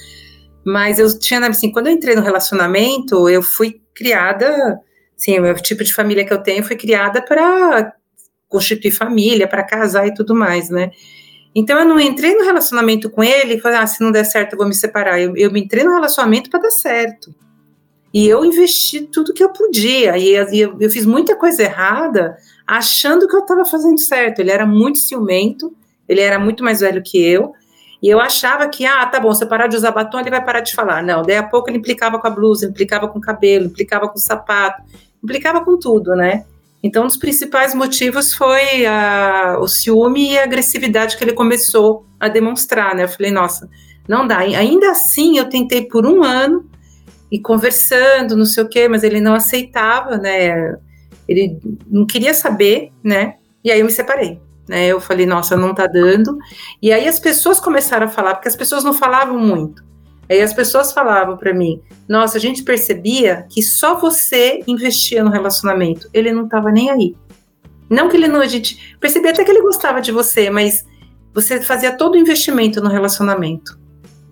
Mas eu tinha, assim, quando eu entrei no relacionamento, eu fui criada, assim, o tipo de família que eu tenho foi criada para constituir família, para casar e tudo mais, né? Então eu não entrei no relacionamento com ele e falei, ah, se não der certo eu vou me separar. Eu, eu me entrei no relacionamento para dar certo. E eu investi tudo que eu podia. E, e eu, eu, fiz muita coisa errada, achando que eu estava fazendo certo. Ele era muito ciumento, ele era muito mais velho que eu. E eu achava que, ah, tá bom, se eu parar de usar batom, ele vai parar de falar. Não, daí a pouco ele implicava com a blusa, implicava com o cabelo, implicava com o sapato, implicava com tudo, né? Então, um dos principais motivos foi a, o ciúme e a agressividade que ele começou a demonstrar, né? Eu falei, nossa, não dá. Ainda assim, eu tentei por um ano e conversando, não sei o quê, mas ele não aceitava, né? Ele não queria saber, né? E aí eu me separei. Né, eu falei, nossa, não tá dando. E aí as pessoas começaram a falar, porque as pessoas não falavam muito. Aí as pessoas falavam para mim: Nossa, a gente percebia que só você investia no relacionamento. Ele não estava nem aí. Não que ele não, a gente percebia até que ele gostava de você, mas você fazia todo o investimento no relacionamento.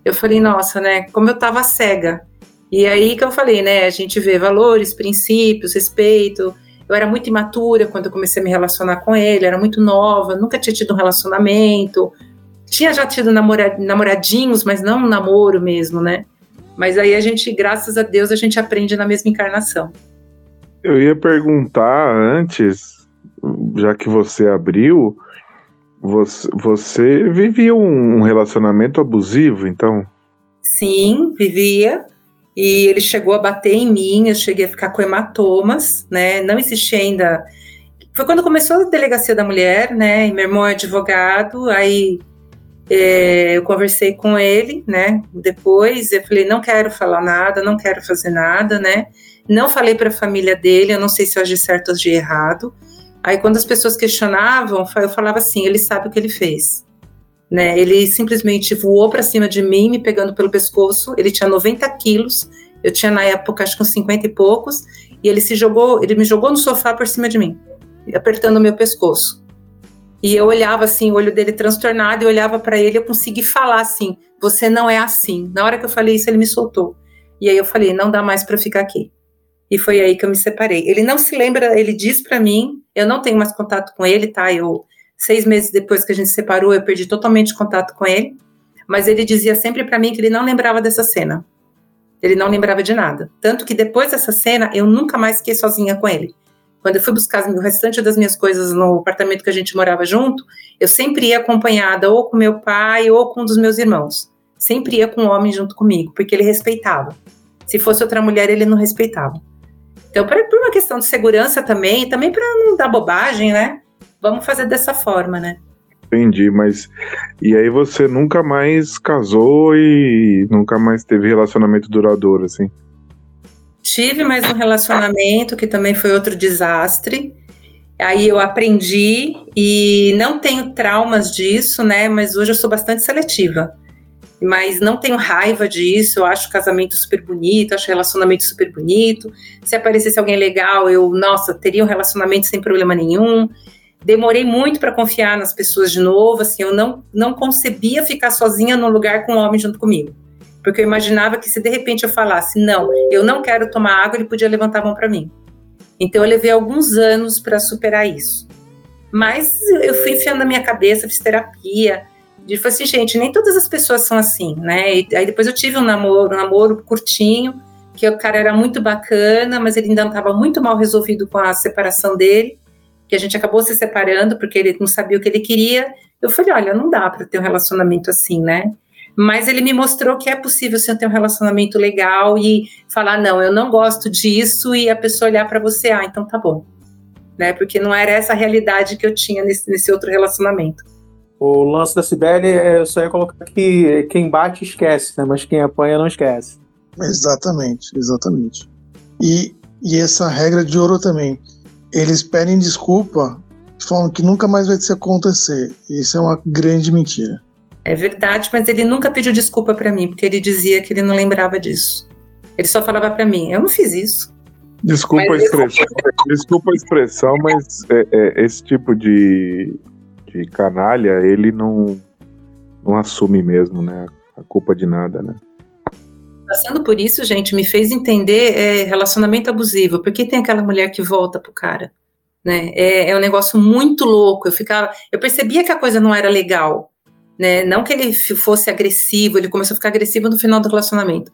Eu falei: Nossa, né? Como eu estava cega. E aí que eu falei, né? A gente vê valores, princípios, respeito. Eu era muito imatura quando eu comecei a me relacionar com ele, era muito nova, nunca tinha tido um relacionamento, tinha já tido namoradinhos, mas não um namoro mesmo, né? Mas aí a gente, graças a Deus, a gente aprende na mesma encarnação. Eu ia perguntar antes, já que você abriu, você, você vivia um relacionamento abusivo, então? Sim, vivia. E ele chegou a bater em mim, eu cheguei a ficar com hematomas, né? Não existia ainda. Foi quando começou a delegacia da mulher, né? E meu irmão é advogado, aí é, eu conversei com ele, né? Depois eu falei, não quero falar nada, não quero fazer nada, né? Não falei para a família dele, eu não sei se eu agi certo ou agi errado. Aí quando as pessoas questionavam, eu falava assim, ele sabe o que ele fez. Né, ele simplesmente voou para cima de mim, me pegando pelo pescoço. Ele tinha 90 quilos, eu tinha na época acho que uns 50 e poucos, e ele se jogou, ele me jogou no sofá por cima de mim, apertando o meu pescoço. E eu olhava assim, o olho dele transtornado, e olhava para ele, eu consegui falar assim: "Você não é assim". Na hora que eu falei isso, ele me soltou. E aí eu falei: "Não dá mais para ficar aqui". E foi aí que eu me separei. Ele não se lembra, ele diz para mim, eu não tenho mais contato com ele, tá? Eu seis meses depois que a gente se separou, eu perdi totalmente contato com ele. Mas ele dizia sempre para mim que ele não lembrava dessa cena. Ele não lembrava de nada. Tanto que depois dessa cena, eu nunca mais fiquei sozinha com ele. Quando eu fui buscar o restante das minhas coisas no apartamento que a gente morava junto, eu sempre ia acompanhada ou com meu pai ou com um dos meus irmãos. Sempre ia com um homem junto comigo, porque ele respeitava. Se fosse outra mulher, ele não respeitava. Então, por uma questão de segurança também, também para não dar bobagem, né? Vamos fazer dessa forma, né? Entendi, mas e aí você nunca mais casou e nunca mais teve relacionamento duradouro, assim? Tive mais um relacionamento que também foi outro desastre. Aí eu aprendi e não tenho traumas disso, né? Mas hoje eu sou bastante seletiva. Mas não tenho raiva disso. Eu acho casamento super bonito, acho relacionamento super bonito. Se aparecesse alguém legal, eu, nossa, teria um relacionamento sem problema nenhum. Demorei muito para confiar nas pessoas de novo. Assim, eu não, não concebia ficar sozinha num lugar com um homem junto comigo porque eu imaginava que se de repente eu falasse, não, eu não quero tomar água, ele podia levantar a mão para mim. Então eu levei alguns anos para superar isso. Mas eu fui enfiando na minha cabeça, fiz terapia. E falei assim, gente, nem todas as pessoas são assim, né? E aí depois eu tive um namoro, um namoro curtinho, que o cara era muito bacana, mas ele ainda estava muito mal resolvido com a separação dele, que a gente acabou se separando porque ele não sabia o que ele queria. Eu falei, olha, não dá para ter um relacionamento assim, né? Mas ele me mostrou que é possível você ter um relacionamento legal e falar não, eu não gosto disso e a pessoa olhar para você, ah, então tá bom, né? Porque não era essa a realidade que eu tinha nesse, nesse outro relacionamento. O lance da Sibeli, eu só ia colocar que quem bate esquece, né? Mas quem apanha não esquece. Exatamente, exatamente. E, e essa regra de ouro também. Eles pedem desculpa, falam que nunca mais vai se acontecer. Isso é uma grande mentira. É verdade, mas ele nunca pediu desculpa para mim, porque ele dizia que ele não lembrava disso. Ele só falava para mim: eu não fiz isso. Desculpa mas a expressão, eu... desculpa a expressão, mas é, é, esse tipo de, de canalha, ele não, não assume mesmo, né? A culpa de nada, né? Passando por isso, gente, me fez entender é, relacionamento abusivo. Por que tem aquela mulher que volta pro cara? Né? É, é um negócio muito louco. Eu ficava, eu percebia que a coisa não era legal, né? Não que ele fosse agressivo, ele começou a ficar agressivo no final do relacionamento.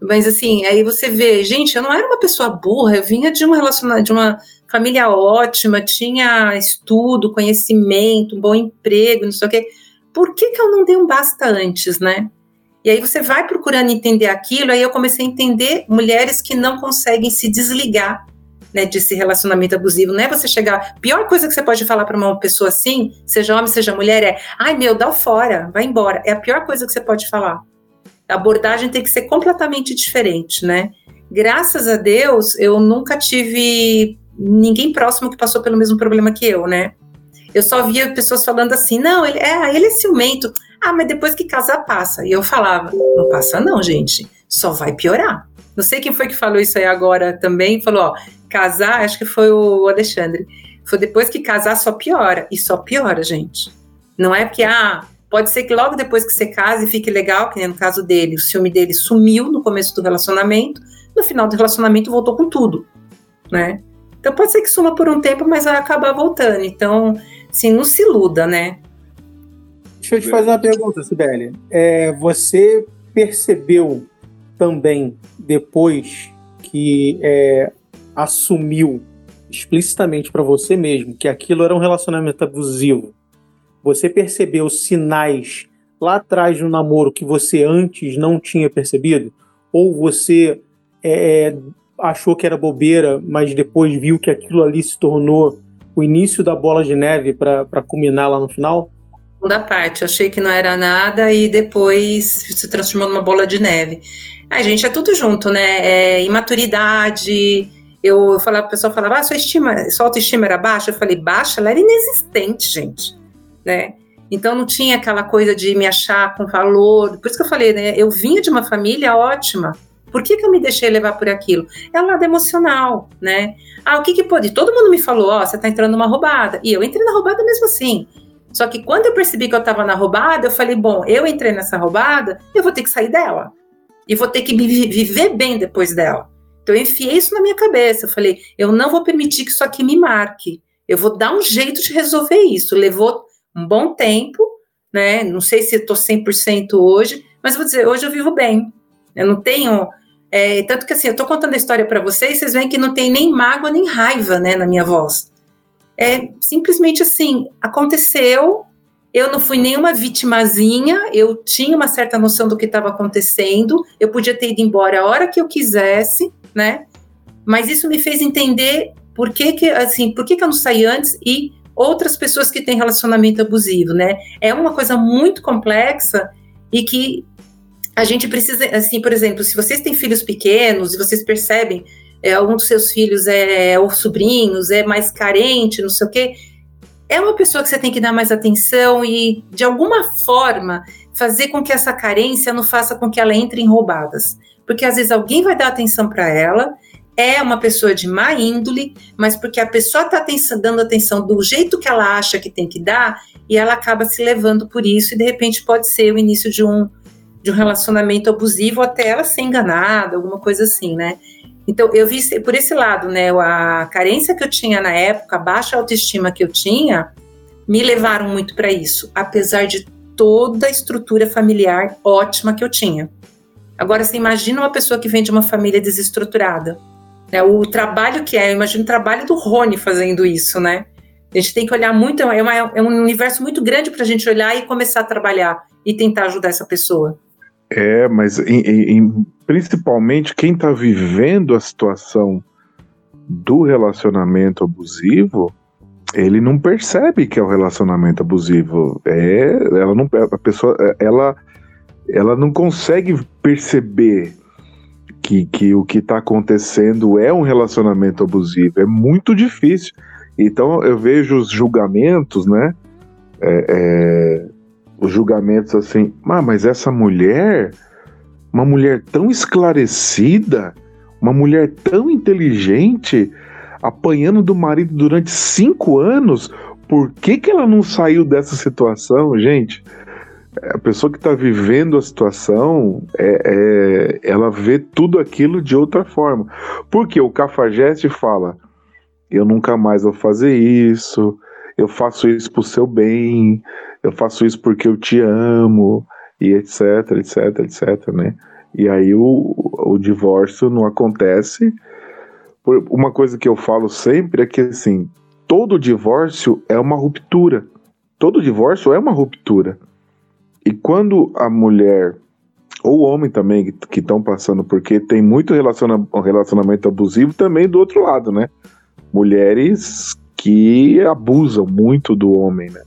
Mas assim, aí você vê, gente, eu não era uma pessoa burra, eu vinha de uma relacionamento, de uma família ótima, tinha estudo, conhecimento, um bom emprego, não sei o quê. Por que, que eu não dei um basta antes, né? E aí você vai procurando entender aquilo, aí eu comecei a entender mulheres que não conseguem se desligar né, desse relacionamento abusivo. Não é você chegar. Pior coisa que você pode falar para uma pessoa assim, seja homem, seja mulher, é: ai meu, dá fora, vai embora. É a pior coisa que você pode falar. A abordagem tem que ser completamente diferente, né? Graças a Deus, eu nunca tive ninguém próximo que passou pelo mesmo problema que eu, né? Eu só via pessoas falando assim: não, ele é, ele é ciumento. Ah, mas depois que casar, passa. E eu falava: não passa, não, gente. Só vai piorar. Não sei quem foi que falou isso aí agora também. Falou: ó, casar, acho que foi o Alexandre. Foi depois que casar, só piora. E só piora, gente. Não é porque, ah, pode ser que logo depois que você case fique legal, que nem no caso dele, o ciúme dele sumiu no começo do relacionamento, no final do relacionamento voltou com tudo, né? Então pode ser que suma por um tempo, mas vai acabar voltando. Então, assim, não se iluda, né? Deixa eu te fazer uma pergunta, Sibeli. É, você percebeu também, depois que é, assumiu explicitamente para você mesmo que aquilo era um relacionamento abusivo, você percebeu sinais lá atrás um namoro que você antes não tinha percebido? Ou você é, é achou que era bobeira, mas depois viu que aquilo ali se tornou o início da bola de neve para culminar lá no final? segunda parte. Achei que não era nada e depois se transformou numa bola de neve. A gente, é tudo junto, né? É, imaturidade. Eu falava, o pessoal falava, ah, sua estima, sua autoestima era baixa. Eu falei, baixa, ela era inexistente, gente, né? Então não tinha aquela coisa de me achar com valor. Por isso que eu falei, né? Eu vinha de uma família ótima. Por que, que eu me deixei levar por aquilo? É o lado emocional, né? Ah, o que que pode? Todo mundo me falou, ó, oh, você tá entrando numa roubada. E eu entrei na roubada mesmo assim. Só que quando eu percebi que eu estava na roubada, eu falei: bom, eu entrei nessa roubada, eu vou ter que sair dela. E vou ter que viver bem depois dela. Então eu enfiei isso na minha cabeça. Eu falei: eu não vou permitir que isso aqui me marque. Eu vou dar um jeito de resolver isso. Levou um bom tempo, né? Não sei se estou 100% hoje, mas vou dizer: hoje eu vivo bem. Eu não tenho. É, tanto que assim, eu estou contando a história para vocês, vocês veem que não tem nem mágoa nem raiva né, na minha voz. É simplesmente assim, aconteceu, eu não fui nenhuma vitimazinha, eu tinha uma certa noção do que estava acontecendo, eu podia ter ido embora a hora que eu quisesse, né? Mas isso me fez entender por que, que assim, por que, que eu não saí antes e outras pessoas que têm relacionamento abusivo, né? É uma coisa muito complexa e que a gente precisa, assim, por exemplo, se vocês têm filhos pequenos e vocês percebem é, algum dos seus filhos é ou sobrinhos é mais carente, não sei o quê, é uma pessoa que você tem que dar mais atenção e de alguma forma fazer com que essa carência não faça com que ela entre em roubadas, porque às vezes alguém vai dar atenção para ela é uma pessoa de má índole, mas porque a pessoa está dando atenção do jeito que ela acha que tem que dar, e ela acaba se levando por isso, e de repente pode ser o início de um, de um relacionamento abusivo, até ela ser enganada, alguma coisa assim, né? Então, eu vi por esse lado, né? A carência que eu tinha na época, a baixa autoestima que eu tinha, me levaram muito para isso, apesar de toda a estrutura familiar ótima que eu tinha. Agora, você imagina uma pessoa que vem de uma família desestruturada. Né? O trabalho que é, eu imagino o trabalho do Rony fazendo isso, né? A gente tem que olhar muito, é, uma, é um universo muito grande para a gente olhar e começar a trabalhar e tentar ajudar essa pessoa. É, mas em, em, principalmente quem está vivendo a situação do relacionamento abusivo, ele não percebe que é o um relacionamento abusivo. É, ela não, a pessoa, ela, ela não consegue perceber que, que o que está acontecendo é um relacionamento abusivo. É muito difícil. Então eu vejo os julgamentos, né? É, é, os julgamentos assim, ah, mas essa mulher, uma mulher tão esclarecida, uma mulher tão inteligente, apanhando do marido durante cinco anos, por que, que ela não saiu dessa situação, gente? A pessoa que está vivendo a situação, é, é, ela vê tudo aquilo de outra forma. Porque o Cafajeste fala: eu nunca mais vou fazer isso, eu faço isso por seu bem, eu faço isso porque eu te amo, e etc, etc, etc, né? E aí o, o divórcio não acontece. Uma coisa que eu falo sempre é que assim, todo divórcio é uma ruptura. Todo divórcio é uma ruptura. E quando a mulher ou o homem também que estão passando, porque tem muito relaciona, relacionamento abusivo também do outro lado, né? Mulheres que abusam muito do homem, né?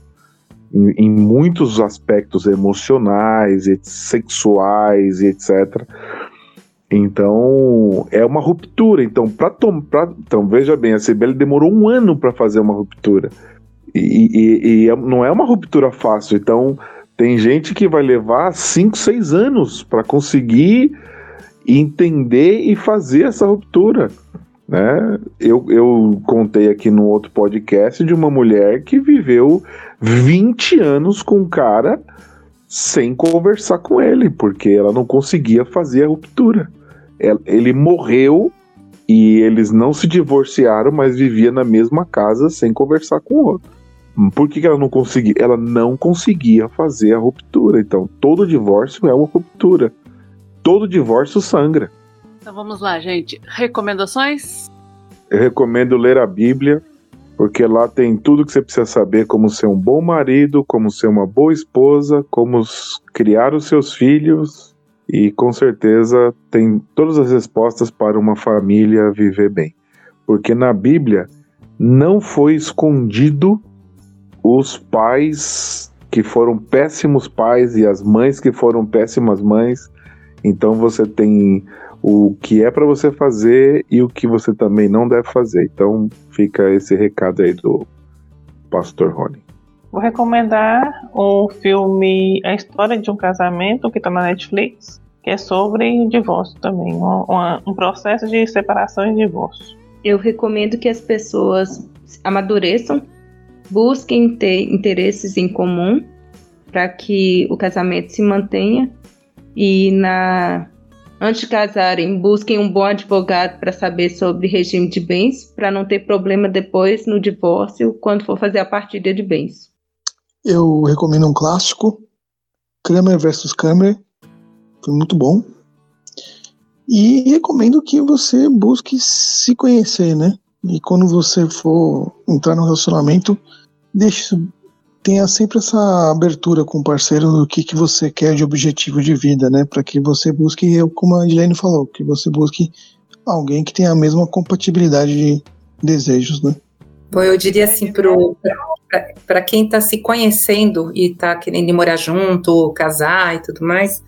Em, em muitos aspectos emocionais, sexuais e etc. Então, é uma ruptura. Então, para. Então, veja bem, a CBL demorou um ano para fazer uma ruptura. E, e, e, é, não é uma ruptura fácil. Então, tem gente que vai levar 5, 6 anos para conseguir entender e fazer essa ruptura. Né? Eu, eu contei aqui no outro podcast de uma mulher que viveu 20 anos com um cara sem conversar com ele, porque ela não conseguia fazer a ruptura. Ele morreu e eles não se divorciaram, mas vivia na mesma casa sem conversar com o outro. Por que, que ela não conseguia? Ela não conseguia fazer a ruptura. Então, todo divórcio é uma ruptura. Todo divórcio sangra. Então vamos lá, gente. Recomendações? Eu recomendo ler a Bíblia, porque lá tem tudo que você precisa saber como ser um bom marido, como ser uma boa esposa, como criar os seus filhos e com certeza tem todas as respostas para uma família viver bem. Porque na Bíblia não foi escondido os pais que foram péssimos pais e as mães que foram péssimas mães. Então você tem o que é para você fazer e o que você também não deve fazer. Então fica esse recado aí do Pastor Rony. Vou recomendar o filme A História de um Casamento, que está na Netflix, que é sobre divórcio também, um, um processo de separação e divórcio. Eu recomendo que as pessoas amadureçam, busquem ter interesses em comum para que o casamento se mantenha e na Antes de casarem, busquem um bom advogado para saber sobre regime de bens, para não ter problema depois no divórcio, quando for fazer a partilha de bens. Eu recomendo um clássico, Kramer versus Kramer, foi muito bom. E recomendo que você busque se conhecer, né? E quando você for entrar no relacionamento, deixe tenha sempre essa abertura com o parceiro do que, que você quer de objetivo de vida, né? Para que você busque, como a Edilene falou, que você busque alguém que tenha a mesma compatibilidade de desejos, né? Bom, eu diria assim, para quem está se conhecendo e está querendo morar junto, casar e tudo mais,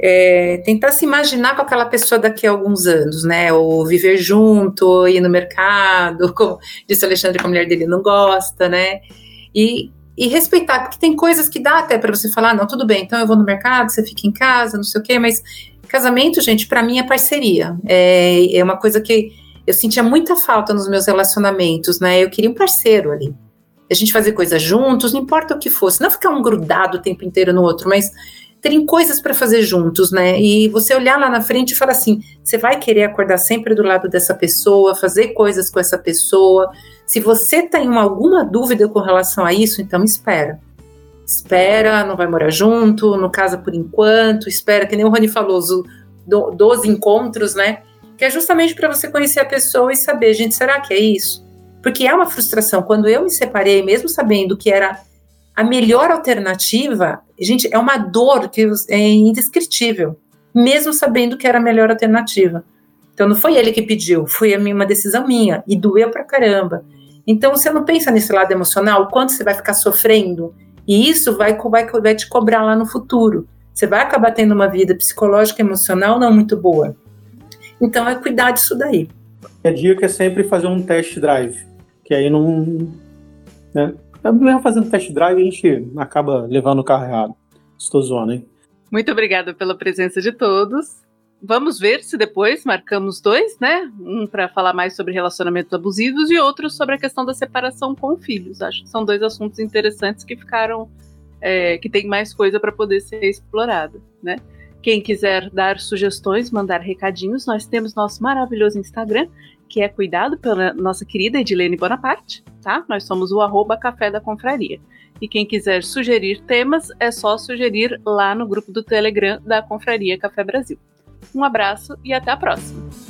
é, tentar se imaginar com aquela pessoa daqui a alguns anos, né? Ou viver junto, ir no mercado, *laughs* como disse o Alexandre que a mulher dele não gosta, né? E e respeitar, porque tem coisas que dá até para você falar, não, tudo bem, então eu vou no mercado, você fica em casa, não sei o quê, mas casamento, gente, para mim é parceria. É, é uma coisa que eu sentia muita falta nos meus relacionamentos, né? Eu queria um parceiro ali. A gente fazer coisas juntos, não importa o que fosse, não ficar um grudado o tempo inteiro no outro, mas terem coisas para fazer juntos, né? E você olhar lá na frente e falar assim: você vai querer acordar sempre do lado dessa pessoa, fazer coisas com essa pessoa, se você tem alguma dúvida com relação a isso, então espera. Espera, não vai morar junto, não casa por enquanto, espera, que nem o Rony falou, do, dos encontros, né? Que é justamente para você conhecer a pessoa e saber, gente, será que é isso? Porque é uma frustração. Quando eu me separei, mesmo sabendo que era a melhor alternativa, gente, é uma dor que é indescritível, mesmo sabendo que era a melhor alternativa. Então não foi ele que pediu, foi uma decisão minha e doeu pra caramba. Então você não pensa nesse lado emocional, o quanto você vai ficar sofrendo, e isso vai, vai, vai te cobrar lá no futuro. Você vai acabar tendo uma vida psicológica e emocional não muito boa. Então é cuidar disso daí. A dica é sempre fazer um test drive, que aí não. Né? Mesmo fazendo test drive, a gente acaba levando o carro errado. Estou zoando, hein? Muito obrigada pela presença de todos. Vamos ver se depois marcamos dois, né? Um para falar mais sobre relacionamentos abusivos e outro sobre a questão da separação com filhos. Acho que são dois assuntos interessantes que ficaram, é, que tem mais coisa para poder ser explorada, né? Quem quiser dar sugestões, mandar recadinhos, nós temos nosso maravilhoso Instagram, que é cuidado pela nossa querida Edilene Bonaparte, tá? Nós somos o arroba Café da Confraria. E quem quiser sugerir temas, é só sugerir lá no grupo do Telegram da Confraria Café Brasil. Um abraço e até a próxima!